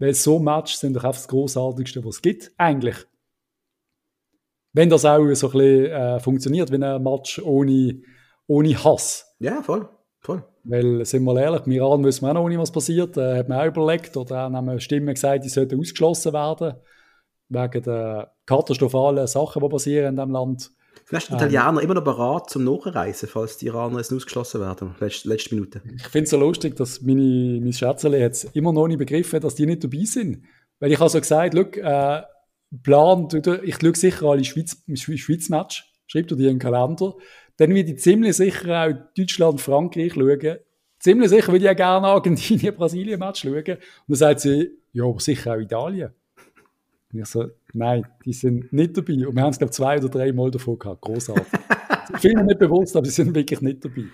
weil so Matches sind doch einfach das Großartigste, was es gibt, eigentlich. Wenn das auch so ein bisschen äh, funktioniert, wie ein Match ohne, ohne Hass. Ja, voll. Voll. Weil, sind wir ehrlich, im Iran wissen wir auch noch nicht, was passiert. Äh, hat man auch überlegt, oder haben Stimmen gesagt, die sollten ausgeschlossen werden. Wegen der katastrophalen Sachen, die passieren in diesem Land. Vielleicht sind die Italiener immer noch bereit zum Nachreisen, falls die Iraner jetzt ausgeschlossen werden. Letzte, letzte Minute. Ich finde es so lustig, dass meine, mein Schätzchen jetzt immer noch nicht begriffen dass die nicht dabei sind. Weil ich habe so gesagt, look, äh, Plan, du, du, ich schaue sicher alle Schweiz, Schweiz, Schweiz-Match, schreib dir die in den Kalender. Dann würde ich ziemlich sicher auch Deutschland, Frankreich schauen. Ziemlich sicher würde ich auch gerne Argentinien, Brasilien-Match schauen. Und dann sagt sie, ja, sicher auch Italien. Und ich so, nein, die sind nicht dabei. Und wir haben es, glaube ich, zwei oder drei Mal davon gehabt. Großartig. Vielen nicht bewusst, aber sie sind wirklich nicht dabei.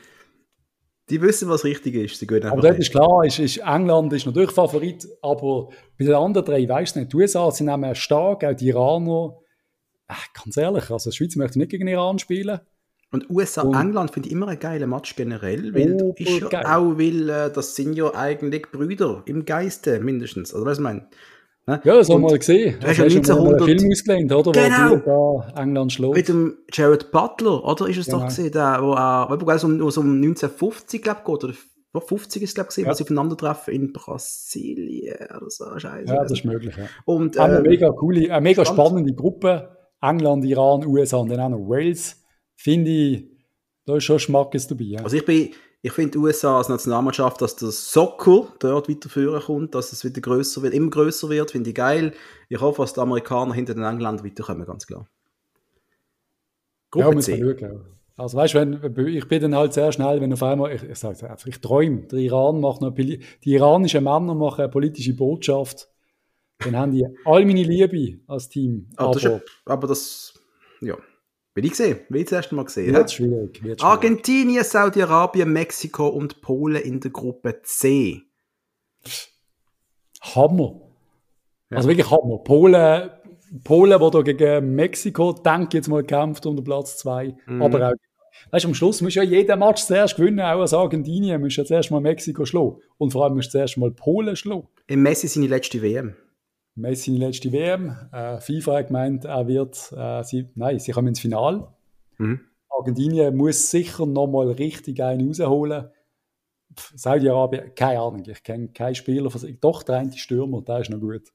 Die wissen, was richtig ist. Sie gehen Aber hin. ist klar, ist, ist England ist natürlich Favorit, aber bei den anderen drei, weißt du nicht, die USA sind nämlich stark, auch die Iraner. Ach, ganz ehrlich, also die Schweiz möchte nicht gegen Iran spielen. Und USA, Und- England finde ich immer ein geiler Match generell, weil Oh, ist ja geil. auch, weil äh, das sind ja eigentlich Brüder im Geiste mindestens. Also was ich meine. Ne? Ja, das haben wir gesehen. du hast ja hast du mal 1900 einen Film ausgelehnt, oder? Genau. Wo da England schlägt. Mit dem Jared Butler, oder? Ist es Genau. doch gesehen, der, wo, äh, wo es um, um 1950, glaube ich, geht, oder wo 50 ist, glaube ich, Ja. wo sie aufeinandertreffen in Brasilien oder so, scheiße. ja, das ist möglich. Ja. Und, Auch eine ähm, mega coole, eine mega spannend. spannende Gruppe. England, Iran, USA und dann auch noch Wales. Finde ich, da ist schon Schmackes dabei. Ja. Also ich bin, ich finde die USA als Nationalmannschaft, dass der Soccer dort weiterführen kommt, dass es wieder größer wird, immer größer wird, finde ich geil. Ich hoffe, dass die Amerikaner hinter den Engländern weiterkommen, ganz klar. ja, Gruppe C. wir schauen. Also weißt du, ich bin dann halt sehr schnell, wenn auf einmal, ich, ich sage einfach, ich träume, der Iran macht noch, die iranischen Männer machen eine politische Botschaft, dann haben die all meine Liebe als Team. Aber, aber, das, aber das ja, will ich gesehen, will ich das erste Mal gesehen. Wird schwierig, wird schwierig. Argentinien, Saudi-Arabien, Mexiko und Polen in der Gruppe C. Hammer. Ja. Also wirklich Hammer. Polen, Polen, wo da gegen Mexiko, denke jetzt mal, kämpft den Platz 2. Mhm. Aber auch, weißt du, am Schluss musst du ja jeden Match zuerst gewinnen, auch als Argentinien. Musst du ja zuerst mal Mexiko schlagen. Und vor allem musst du zuerst mal Polen schlagen. Im Messi seine letzte WM. Messi letzte WM. Äh, FIFA hat gemeint, er wird, äh, sie, nein, sie kommen ins Finale. Mhm. Argentinien muss sicher nochmal richtig einen rausholen. Saudi-Arabien, keine Ahnung, ich kenne keinen Spieler, doch der eine Stürmer, der ist noch gut.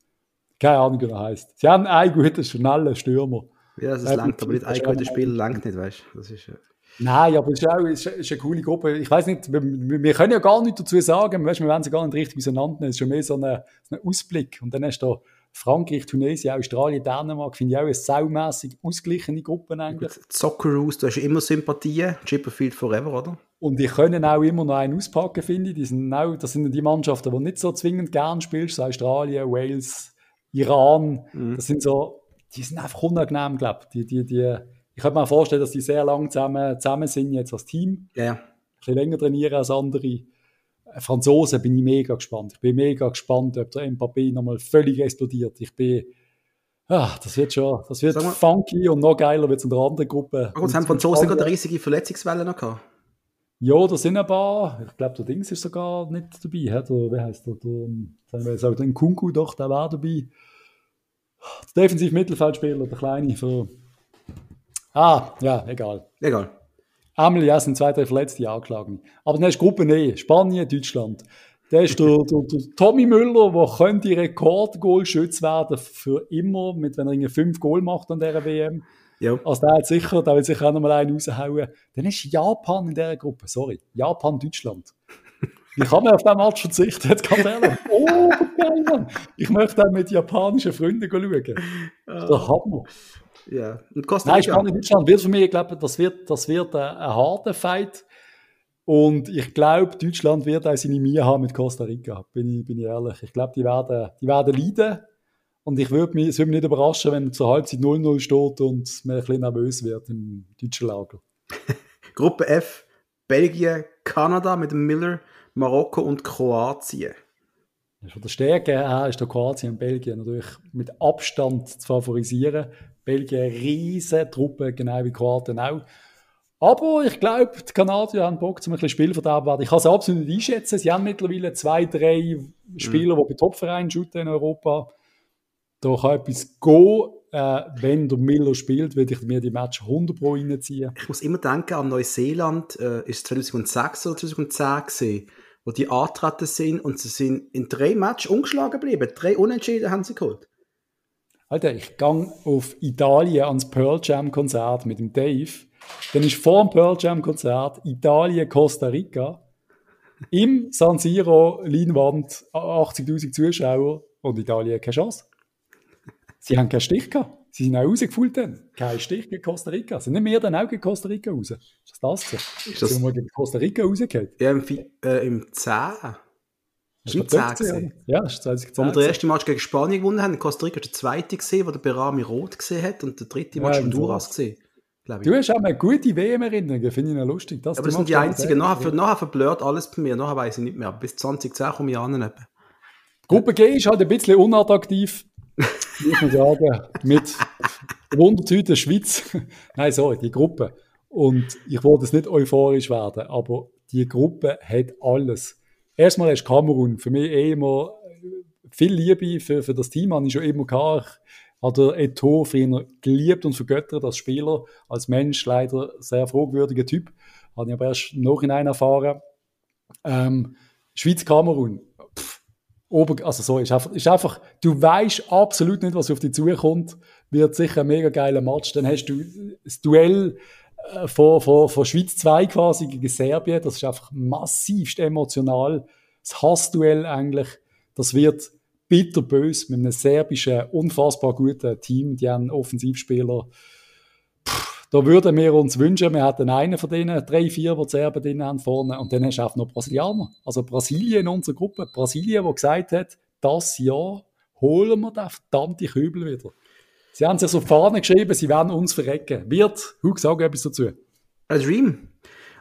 Keine Ahnung, wie er heißt. Sie haben einen guten, schnellen Stürmer. Ja, das ist langt, aber nicht ein guter Spieler langt nicht, weißt du. Das ist, Nein, aber es ist auch ist, ist eine coole Gruppe. Ich weiß nicht, wir, wir, können ja gar nichts dazu sagen. Weißt, wir werden sie gar nicht richtig auseinandernehmen. Es ist schon mehr so ein Ausblick. Und dann hast du Frankreich, Tunesien, Australien, Dänemark, finde ich auch eine saumässig ausgeglichene Gruppe eigentlich. Socceroos, du hast immer Sympathien. Chipperfield forever, oder? Und die können auch immer noch einen auspacken, finde ich. Die sind auch, das sind die Mannschaften, die nicht so zwingend gern spielst. So Australien, Wales, Iran. Mhm. Das sind so, die sind einfach unangenehm, glaube ich. Die, die, die, ich könnte mir vorstellen, dass die sehr lange zusammen, zusammen sind jetzt als Team. Ja. Ein bisschen länger trainieren als andere. Franzosen bin ich mega gespannt. Ich bin mega gespannt, ob der Mbappé nochmal völlig explodiert. Ich bin, ah, das wird schon, das wird funky und noch geiler wird es in der anderen Gruppe. Und haben Franzosen gerade eine riesige Verletzungswelle noch gehabt? Ja, da sind ein paar. Ich glaube, der Dings ist sogar nicht dabei. Oder wie heißt der? der sagen wir jetzt auch den Kunku, doch, der war dabei. Der Defensiv-Mittelfeldspieler, der Kleine. Für Ah, ja, egal. Egal. Ja, sind zwei, drei Verletzte angeschlagen. Aber dann ist Gruppe E, Spanien, Deutschland. Da ist der, der, der Tommy Müller, der könnte Rekordgoalschütz werden für immer, mit wenn er fünf Goal macht an dieser WM. Ja. Also der hat sicher, der will sicher auch nochmal einen raushauen. Dann ist Japan in dieser Gruppe, sorry. Japan, Deutschland. Wie kann man auf diesen Match verzichten? Jetzt ganz ehrlich. Oh, geil, Mann. Ich möchte auch mit japanischen Freunden schauen. Das ist der Hammer. Ja. Und Costa Rica. Nein, Spanien-Deutschland wird für mich, ich glaube, das wird, das wird ein, ein harter Fight. Und ich glaube, Deutschland wird auch seine Mühe haben mit Costa Rica, bin ich, bin ich ehrlich. Ich glaube, die werden, die werden leiden. Und ich würde mich, es würde mich nicht überraschen, wenn zur Halbzeit 0-0 steht und man ein bisschen nervös wird im deutschen Lager. Gruppe F, Belgien, Kanada mit dem Miller, Marokko und Kroatien. Von der Stärke her ist der Kroatien und Belgien natürlich mit Abstand zu favorisieren. Belgien eine riesige Truppe, genau wie Kroatien auch. Aber ich glaube, die Kanadier haben Bock, zum ein bisschen Spielverderb werden. Ich kann es absolut nicht einschätzen. Sie haben mittlerweile zwei, drei Spieler, mhm. die bei Topvereinen shooten in Europa. Da kann etwas gehen. Äh, wenn der Miller spielt, würde ich mir die Match 100 Pro reinziehen. Ich muss immer denken an Neuseeland, äh, ist 2006 oder 2010 gesehen, wo die antreten sind und sie sind in drei Matches ungeschlagen geblieben. Drei Unentschieden haben sie geholt. Alter, ich gang auf Italien ans Pearl Jam Konzert mit dem Dave. Dann ist vor dem Pearl Jam Konzert Italien Costa Rica im San Siro Leinwand 80.000 Zuschauer und Italien keine Chance. Sie haben keinen Stich gehabt. Sie sind auch rausgefüllt dann. Kein Stich gegen Costa Rica. Sind nicht mehr dann auch gegen Costa Rica raus? Ist das das? Ist das? Sind wir gegen Costa Rica rausgekommen? Ja, im, äh, im 10. Das ist 10 Ja, das ist 2010. Als wir den ersten Match gegen Spanien gewonnen haben, Costa Rica ist der zweite gesehen, wo der Berami rot gesehen hat und der dritte Match ja, Honduras gesehen. Du hast auch eine gute WM-Erinnerung, finde ich noch lustig. Das aber das sind die einzigen. Nachher, nachher verblurrt alles bei mir, nachher weiß ich nicht mehr. Bis 2010 komme ich an. Gruppe G ist halt ein bisschen unattraktiv, muss man sagen. Mit Wunderzüge Schweiz. Nein, sorry, die Gruppe. Und ich wollte es nicht euphorisch werden, aber die Gruppe hat alles erstmal ist Kamerun für mich eh immer viel Liebe für, für das Team, habe ich schon immer gehabt. Hat der Eto ihn geliebt und vergöttert als Spieler, als Mensch leider sehr fragwürdiger Typ. Habe ich aber erst noch in Nachhinein erfahren. Ähm, Schweiz-Kamerun. Also so, ist einfach, ist einfach, du weißt absolut nicht, was auf dich zukommt. Wird sicher ein mega geiler Match. Dann hast du das Duell äh, von, von, von Schweiz 2 quasi gegen Serbien. Das ist einfach massivst emotional. Das Hassduell eigentlich, das wird bitterbös mit einem serbischen, unfassbar guten Team. Die haben Offensivspieler. Puh, Da würden wir uns wünschen, wir hätten einen von denen, drei, vier, die die Serben drin haben vorne. Und dann hast du auch noch Brasilianer. Also Brasilien in unserer Gruppe. Brasilien, wo gesagt hat, das Jahr holen wir den verdammten Kübel wieder. Sie haben sich so Fahne geschrieben, sie werden uns verrecken. Wird, Hug, sag etwas dazu. Ein Dream.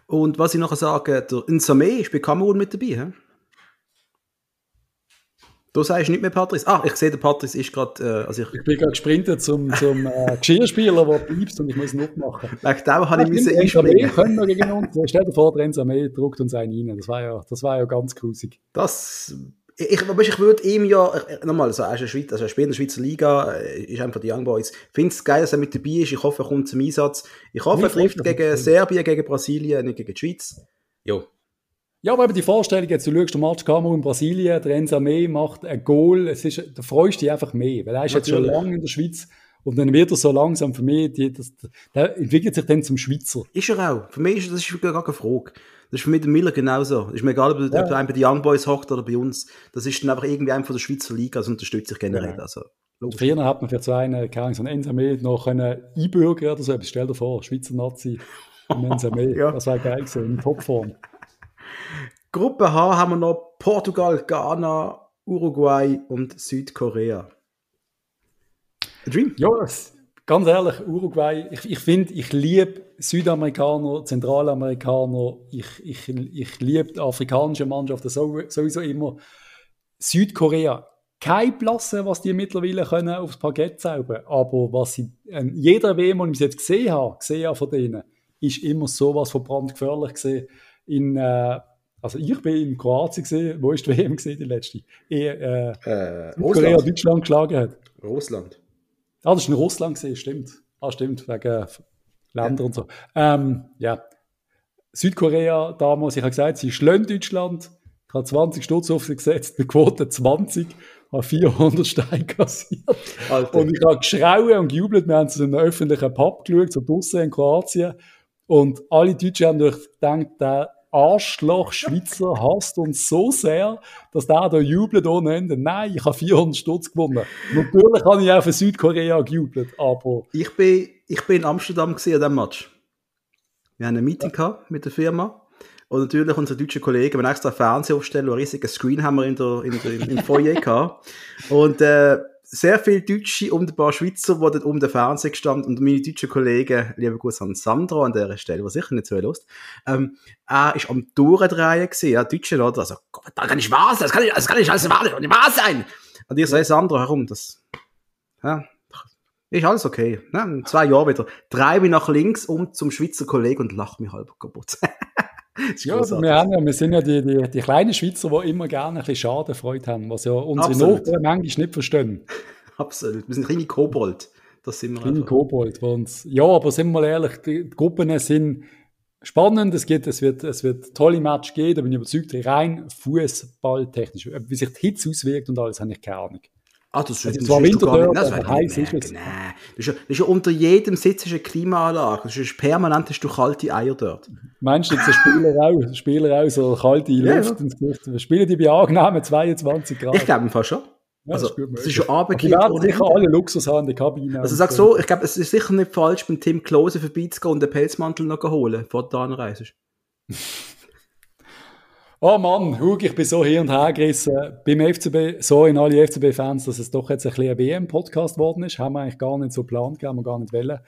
Und was ich noch sage, der Nsame ist bei Kamerun mit dabei. He? Du sagst nicht mehr Patrice. Ah, ich sehe, der Patrice ist gerade. Äh, also ich, ich bin gerade gesprintet zum, zum äh, Geschirrspieler, der bleibst und ich muss ihn aufmachen. Wegen dem habe ich müssen einspringen. können wir gegen uns. Stell dir vor, der Ensame druckt uns einen rein. Das war ja, das war ja ganz grusig. Das. Ich, ich würde ihm ja, nochmal, also er, ist Schweiz, also er spielt in der Schweizer Liga, äh, ist einfach die Young Boys. Ich finde es geil, dass er mit dabei ist. Ich hoffe, er kommt zum Einsatz. Ich hoffe, er trifft gegen Serbien, gegen Brasilien, nicht gegen die Schweiz. Jo. Ja, aber eben die Vorstellung, jetzt, du schaust den Match Kamerun in Brasilien, der Enza May macht ein Goal, es ist, da freust du dich einfach mehr, weil er ist jetzt schon lange in der Schweiz und dann wird er so langsam für mich, die, das, der entwickelt sich dann zum Schweizer. Ist er auch. Für mich ist das ist gar keine Frage. Das ist für mich der Miller genauso. Ist mir egal, ob, ja. ob er bei den Young Boys hockt oder bei uns. Das ist dann einfach irgendwie einfach von der Schweizer Liga, das unterstütze ich generell. Ja. Also, Früher hat man für zwei, keine Ahnung, so ein Ensame noch einen einbürgern oder so. Stell dir vor, Schweizer Nazi, ein Ensame. ja. Das wäre geil gewesen, in Topform. Gruppe H haben wir noch Portugal, Ghana, Uruguay und Südkorea. A Dream? Ja, ganz ehrlich, Uruguay, ich, ich finde, ich liebe Südamerikaner, Zentralamerikaner, ich, ich, ich liebe die afrikanische Mannschaft sowieso immer. Südkorea, kein Plasse, was die mittlerweile können aufs Parkett zaubern aber was sie, äh, jeder WM, den ich jetzt gesehen habe, gesehen habe von denen, ist immer sowas von brandgefährlich gesehen. In, äh, also ich bin in Kroatien gesehen, wo ist die WM gesehen, die letzte? Ehe, äh, äh, Korea Deutschland geschlagen hat. Russland. Ah, das ist in Russland stimmt. Ah, stimmt, wegen Länder ja. und so. Ähm, ja. Südkorea damals, ich habe gesagt, sie schlönt Deutschland. Ich habe 20 Stutz auf sie gesetzt, mit Quote 20, habe 400 Steine kassiert. Alter. Und ich habe geschrauen und gejubelt. Wir haben zu einem öffentlichen Pub geschaut, so draussen in Kroatien. Und alle Deutschen haben gedacht, der Arschloch Schweizer hasst uns so sehr, dass der da jubelt ohne Ende. Nein, ich habe 400 Stutz gewonnen. Natürlich habe ich auch für Südkorea gejubelt, aber... Ich bin, ich bin in Amsterdam an diesem Match. Wir haben ein Meeting gehabt mit der Firma. Und natürlich unsere deutschen Kollegen, wir haben extra Fernseher aufstellen, einen riesigen Screen haben wir in der, in der, im Foyer gehabt. Und, äh, sehr viele Deutsche und ein paar Schweizer, die dort um den Fernseher gestanden und meine deutschen Kollegen, lieber Gruß an Sandro an dieser Stelle, was sicher nicht so lust, ähm, er ist am Durchdrehen gewesen, ja, Deutsche, oder? Also, Gott, das kann nicht wahr sein, das kann nicht, das kann nicht alles wahr, nicht wahr sein! Und ich sage, Sandro, herum, das, ja, ist alles okay. Ne? Zwei Jahren wieder. Drei mich nach links um zum Schweizer Kollegen und lach mich halb kaputt. ja, also wir, haben ja, wir sind ja die, die, die kleinen Schweizer, die immer gerne ein bisschen Schadenfreude haben, was ja unsere Nachbarn manchmal nicht verstehen. Absolut. Wir sind kleine Kobold. Das sind wir kleine Kobold. Uns, ja, aber sind wir mal ehrlich, die Gruppen sind spannend. Es, geht, es, wird, es wird tolle Match geben, da bin ich überzeugt. Rein fußballtechnisch. Wie sich die Hitze auswirkt und alles, habe ich keine Ahnung. Ah, das, also, das, das, ist das aber heiß ist es. Nein, das ist, das ist ja unter jedem Sitz ist eine Klimaanlage. Das ist permanent hast du kalte Eier dort. Meinst du jetzt Spieler auch, Spieler auch so kalte Luft ja. ins Gesicht? Spielen die bei angenehmen 22 Grad? Ich glaube fast schon. Ja, also, das, das ist schon abgekippt. Werden sicher alle Luxus haben in der Kabine. Also sag so, ich glaube, es ist sicher nicht falsch, beim Tim Klose vorbeizugehen und den Pelzmantel noch holen, bevor du da reist. Oh Mann, Hug, ich bin so hin und her gerissen. Beim FCB, so in alle FCB-Fans, dass es doch jetzt ein bisschen ein WM-Podcast geworden ist. Haben wir eigentlich gar nicht so geplant, haben wir gar nicht wollen.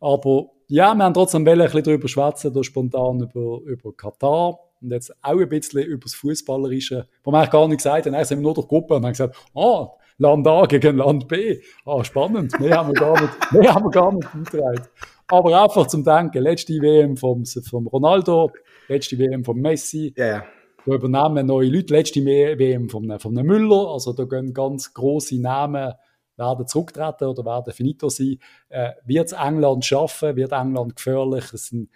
Aber ja, wir haben trotzdem ein bisschen darüber schwätzen, da spontan über, über Katar und jetzt auch ein bisschen über das Fußballerische, wo wir eigentlich gar nicht gesagt haben. Eigentlich sind wir nur durch Gruppe und haben gesagt, ah, Land A gegen Land B. Ah, spannend. Mehr haben wir gar nicht, mehr haben wir gar nicht eingetragen. Aber einfach zum Denken. Letzte WM vom, vom Ronaldo, letzte WM vom Messi. Ja, yeah. Da übernehmen neue Leute. Letzte WM von, von einem Müller. Also da gehen ganz große Namen werden zurücktreten oder werden finito sein. Äh, wird es England schaffen? Wird England gefährlich? Es sind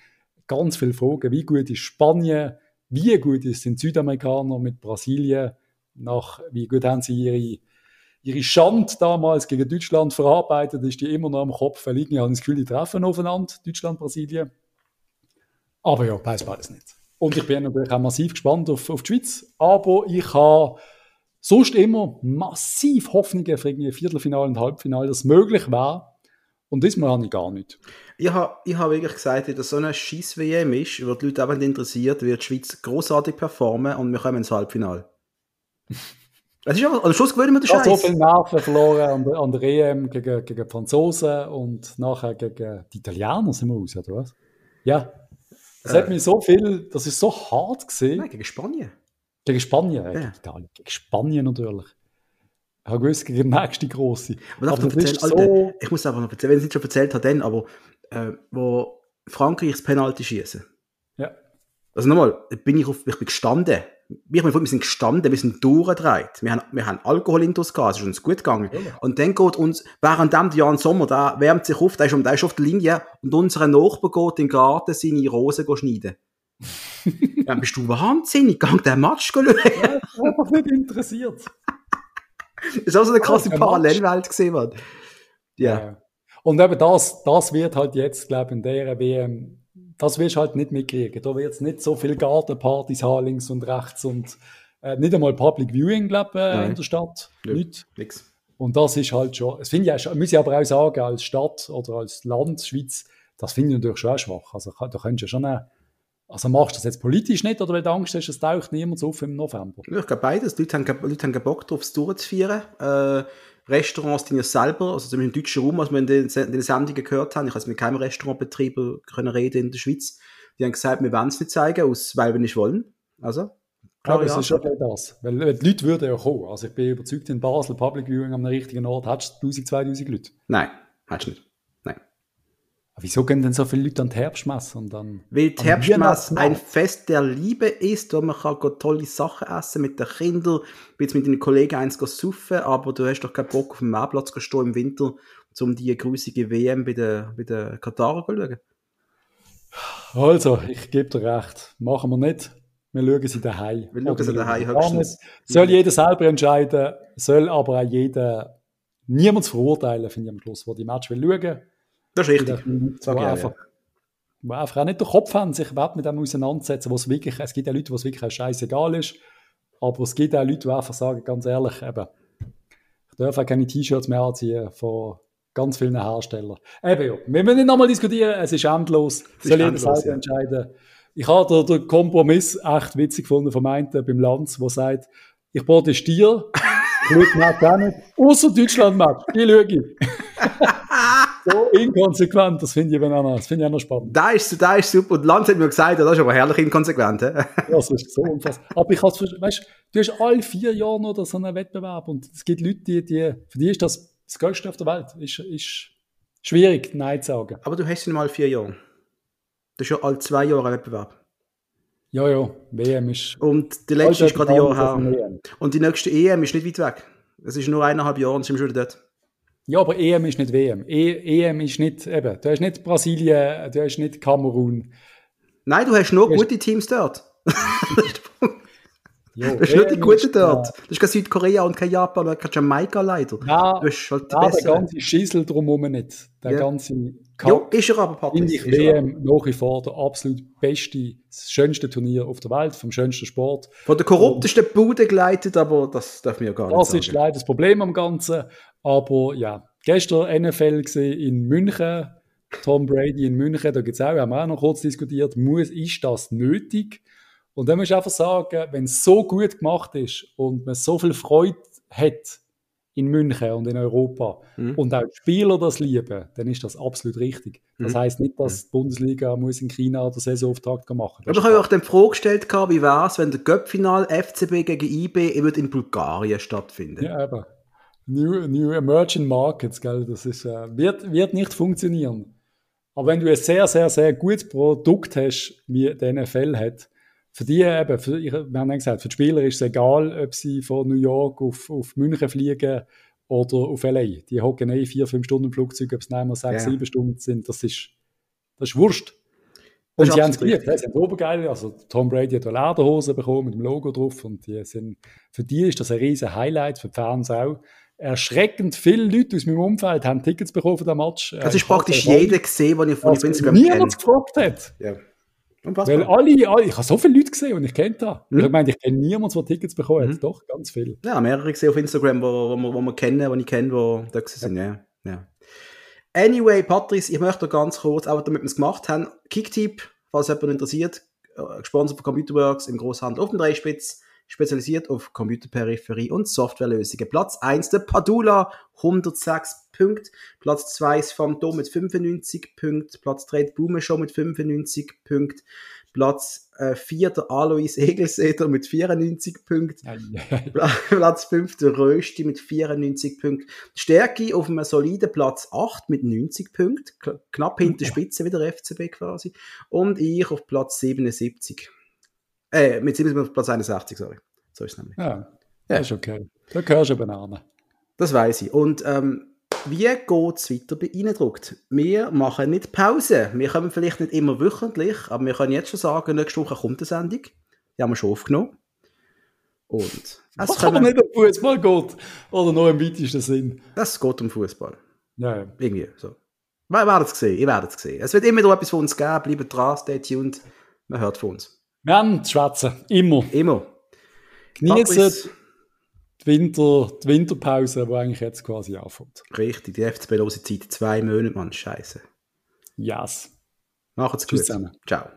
ganz viele Fragen. Wie gut ist Spanien? Wie gut sind Südamerikaner mit Brasilien? Nach, wie gut haben sie ihre, ihre Schande damals gegen Deutschland verarbeitet? Ist die immer noch am Kopf liegen? Ich habe das Gefühl, die treffen aufeinander, Deutschland, Brasilien. Aber ja, weiß beides nicht. Und ich bin natürlich auch massiv gespannt auf, auf die Schweiz. Aber ich habe sonst immer massiv Hoffnungen für irgendwie Viertelfinale und Halbfinale, dass es möglich wäre. Und diesmal habe ich gar nicht. Ich habe ich hab wirklich gesagt, dass so eine Schiss-WM ist, wo die Leute eben interessiert, wird die Schweiz großartig performen und wir kommen ins Halbfinale. Es ist aber, am Schluss gewöhnen wir den Ich habe so Scheiß. viele Nerven verloren an der, an der EM gegen, gegen Franzosen und nachher gegen die Italiener sind wir aus, oder was? Ja. Das Äh. hat mich so viel, das ist so hart gesehen. Nein, gegen Spanien. Gegen Spanien, Ja. gegen Italien, gegen Spanien natürlich. Ich habe gewusst, gegen den nächsten Grosse. Aber, Aber ich, das ist erzählen, so- Alter, ich muss einfach noch erzählen, wenn ich es nicht schon erzählt habe, dann, aber äh, wo Frankreich das Penalty schießen. Ja. Also nochmal, bin ich, auf, ich bin gestanden. Wir, wir sind gestanden, wir sind durchgedreht. Wir haben, wir haben Alkohol in uns gehabt, es ist uns gut gegangen. Und dann geht uns, während dem Jan Sommer, der wärmt sich auf, der ist, der ist auf der Linie und unser Nachbar geht in den Garten seine Rosen schneiden. Dann bist du wahnsinnig, gang den Match schauen. Ich bin einfach nicht interessiert. Das ist auch so eine krasse. Parallelwelt gesehen, Mann. Ja. Ja. Und eben das, das wird halt jetzt, glaube ich, in der WM, das wirst du halt nicht mitkriegen. Da wird es nicht so viele Gartenpartys haben, links und rechts und äh, nicht einmal Public Viewing, glaube äh, in der Stadt. Ja. Nicht. Nix. Und das ist halt schon, das finde ich auch, muss ich aber auch sagen, als Stadt oder als Land, Schweiz, das finde ich natürlich schon auch schwach. Also da könntest du schon, eine, also machst du das jetzt politisch nicht oder weil du Angst hast, es taucht niemand auf im November? Ja, ich glaube beides. Die Leute haben, Leute haben Bock drauf, es durchzuführen. Äh, Restaurants, die ja selber, also zumindest im deutschen Raum, als wir in den, in den Sendungen gehört haben, ich habe mit keinem Restaurantbetreiber können reden in der Schweiz, die haben gesagt, wir wollen es nicht zeigen, aus, weil wir nicht wollen. Also, Aber klare es ist schon Ansage. das. Weil äh, die Leute würden ja kommen. Also ich bin überzeugt, in Basel Public Viewing am richtigen Ort hättest du 1000, 2000 Leute. Nein, hättest du nicht. Wieso gehen denn so viele Leute an die Herbstmesse und dann... Weil die Herbstmesse ein Fest der Liebe ist, wo man kann tolle Sachen essen mit den Kindern, jetzt mit deinen Kollegen eins saufen, aber du hast doch keinen Bock auf dem Marktplatz zu stehen im Winter, um die grusige WM bei den, bei den Katarern zu schauen. Also, ich gebe dir recht. Machen wir nicht. Wir schauen sie daheim. Wir schauen sie daheim höchstens. Soll jeder selber entscheiden, soll aber auch jeder niemand verurteilen, finde ich am Schluss, der die Match will schauen. Das ist richtig. Die Sag auch, einfach, wo einfach auch nicht den Kopf haben, sich überhaupt mit dem auseinandersetzen, wo es wirklich, es gibt auch Leute, wo es wirklich scheißegal ist, aber es gibt auch Leute, die einfach sagen, ganz ehrlich, eben, ich darf auch keine T-Shirts mehr anziehen von ganz vielen Herstellern. Eben ja, wir müssen nicht nochmal diskutieren, es ist endlos, ist soll jeder selber ja. entscheiden. Ich habe den, den Kompromiss echt witzig gefunden vom einen beim Lanz, der sagt, ich protestiere, ich schaue die nicht, außer Deutschland-Match, die schaue ich. So inkonsequent, das finde ich, eben auch noch- das finde ich auch noch spannend. Da ist, da ist super. Und Lanz hat mir gesagt, das ist aber herrlich inkonsequent. hä? Das ist so unfassbar. Aber ich verstehen, weißt du, hast alle vier Jahre noch so einen Wettbewerb und es gibt Leute, die, die, für die ist das das Größte auf der Welt. Ist, ist schwierig, Nein zu sagen. Aber du hast ihn mal vier Jahre. Das ist ja alle zwei Jahre ein Wettbewerb. Ja, ja, WM ist. Und der letzte ist gerade ein Jahr her. Und die nächste EM ist nicht weit weg. Es ist nur eineinhalb Jahre und sind wir schon dort. Ja, aber EM ist nicht WM. E EM ist nicht, eben, du hast nicht Brasilien, du hast nicht Kamerun. Nein, du hast nur Du hast- gute Teams dort. Ja, Du hast nur die ist, dort. Das ist kein Südkorea und kein Japan und kein Jamaika leider. Ja, Du hast halt die ja, der ganze Schissel drumherum nicht. Der Ja. ganze Ja, ist er aber, finde Patrick. ich Ist er aber. WM nach wie vor der absolut beste, das schönste Turnier auf der Welt, vom schönsten Sport. Von der korruptesten Bude geleitet, aber das darf mir ja gar Das nicht ist sagen. leider das Problem am Ganzen. Aber ja, gestern NFL gesehen in München, Tom Brady in München, da gibt es auch, haben wir auch noch kurz diskutiert, muss, ist das nötig? Und dann muss ich einfach sagen, wenn es so gut gemacht ist und man so viel Freude hat in München und in Europa Mhm. und auch die Spieler das lieben, dann ist das absolut richtig. Das Mhm. heißt nicht, dass die Bundesliga muss in China den Saisonauftakt machen. Aber ich habe auch die Frage gestellt, wie wäre es, wenn der Göppfinal FCB gegen IB wird in Bulgarien stattfinden Ja, eben. New, new Emerging Markets, gell? Das ist, äh, wird, wird nicht funktionieren. Aber wenn du ein sehr, sehr, sehr gutes Produkt hast, wie die NFL hat, für die eben, für, ich, wir haben ja gesagt, für die Spieler ist es egal, ob sie von New York auf, auf München fliegen oder auf LA. Die hocken eh vier, fünf Stunden im Flugzeug, ob es mehr sechs, Ja. sieben Stunden sind, das ist, das ist Wurscht. Das Und sie haben es geliebt, sie es obergeil. Also Tom Brady hat eine Lederhose bekommen mit dem Logo drauf und die sind, für die ist das ein riesen Highlight, für die Fans auch. Erschreckend viele Leute aus meinem Umfeld haben Tickets bekommen für den Match. Das Äh, ist praktisch jeder gesehen, den ich von Instagram niemand kenne. gefragt hat. Ja. Weil Unfassbar. alle, alle, ich habe so viele Leute gesehen und ich kenne das. Mhm. Ich meine, ich kenne niemanden, der Tickets bekommen hat. Mhm. Doch, ganz viel. Ja, mehrere gesehen auf Instagram, wo, wo, wir, wo wir kennen, die ich kenne, die da sind. Ja. Ja. Anyway, Patrice, ich möchte ganz kurz, auch damit wir es gemacht haben, Kicktip, falls jemand interessiert, äh, gesponsert von Computerworks im Großhandel auf dem Dreispitz, spezialisiert auf Computerperipherie und Softwarelösungen. Platz 1 der Padula, 106 Punkte. Platz 2 ist Phantom mit 95 Punkten. Platz 3 Blume schon mit 95 Punkten. Platz äh, 4 der Alois Egelseder mit 94 Punkten. Platz 5 der Rösti mit 94 Punkten. Stärke auf einem soliden Platz 8 mit 90 Punkten. Knapp hinter der Spitze wieder FCB quasi. Und ich auf Platz 77. Äh, mit 77 auf Platz 61, sorry. So ist es nämlich. Ja, ja. ist okay. Da gehörst du Banane. Das weiß ich. Und ähm, wie geht es weiter bei Eindruckt? Wir machen nicht Pause. Wir kommen vielleicht nicht immer wöchentlich, aber wir können jetzt schon sagen, nächste Woche kommt eine Sendung. Die haben wir schon aufgenommen. Und es kann man nicht um Fußball geht. Oder noch im weitesten Sinn. Es geht um Fußball. Ja, ja. Irgendwie so. Wir werden es sehen. Ihr werdet es sehen. Es wird immer noch etwas von uns geben. Bleibt dran, stay tuned. Man hört von uns. Wir haben zu schwätzen. Immer. Immer. Genießen die, Winter, die Winterpause, die eigentlich jetzt quasi anfängt. Richtig, die FCB-lose Zeit. Zwei Monate, Mann. Scheiße. Yes. Macht's gut. Ciao.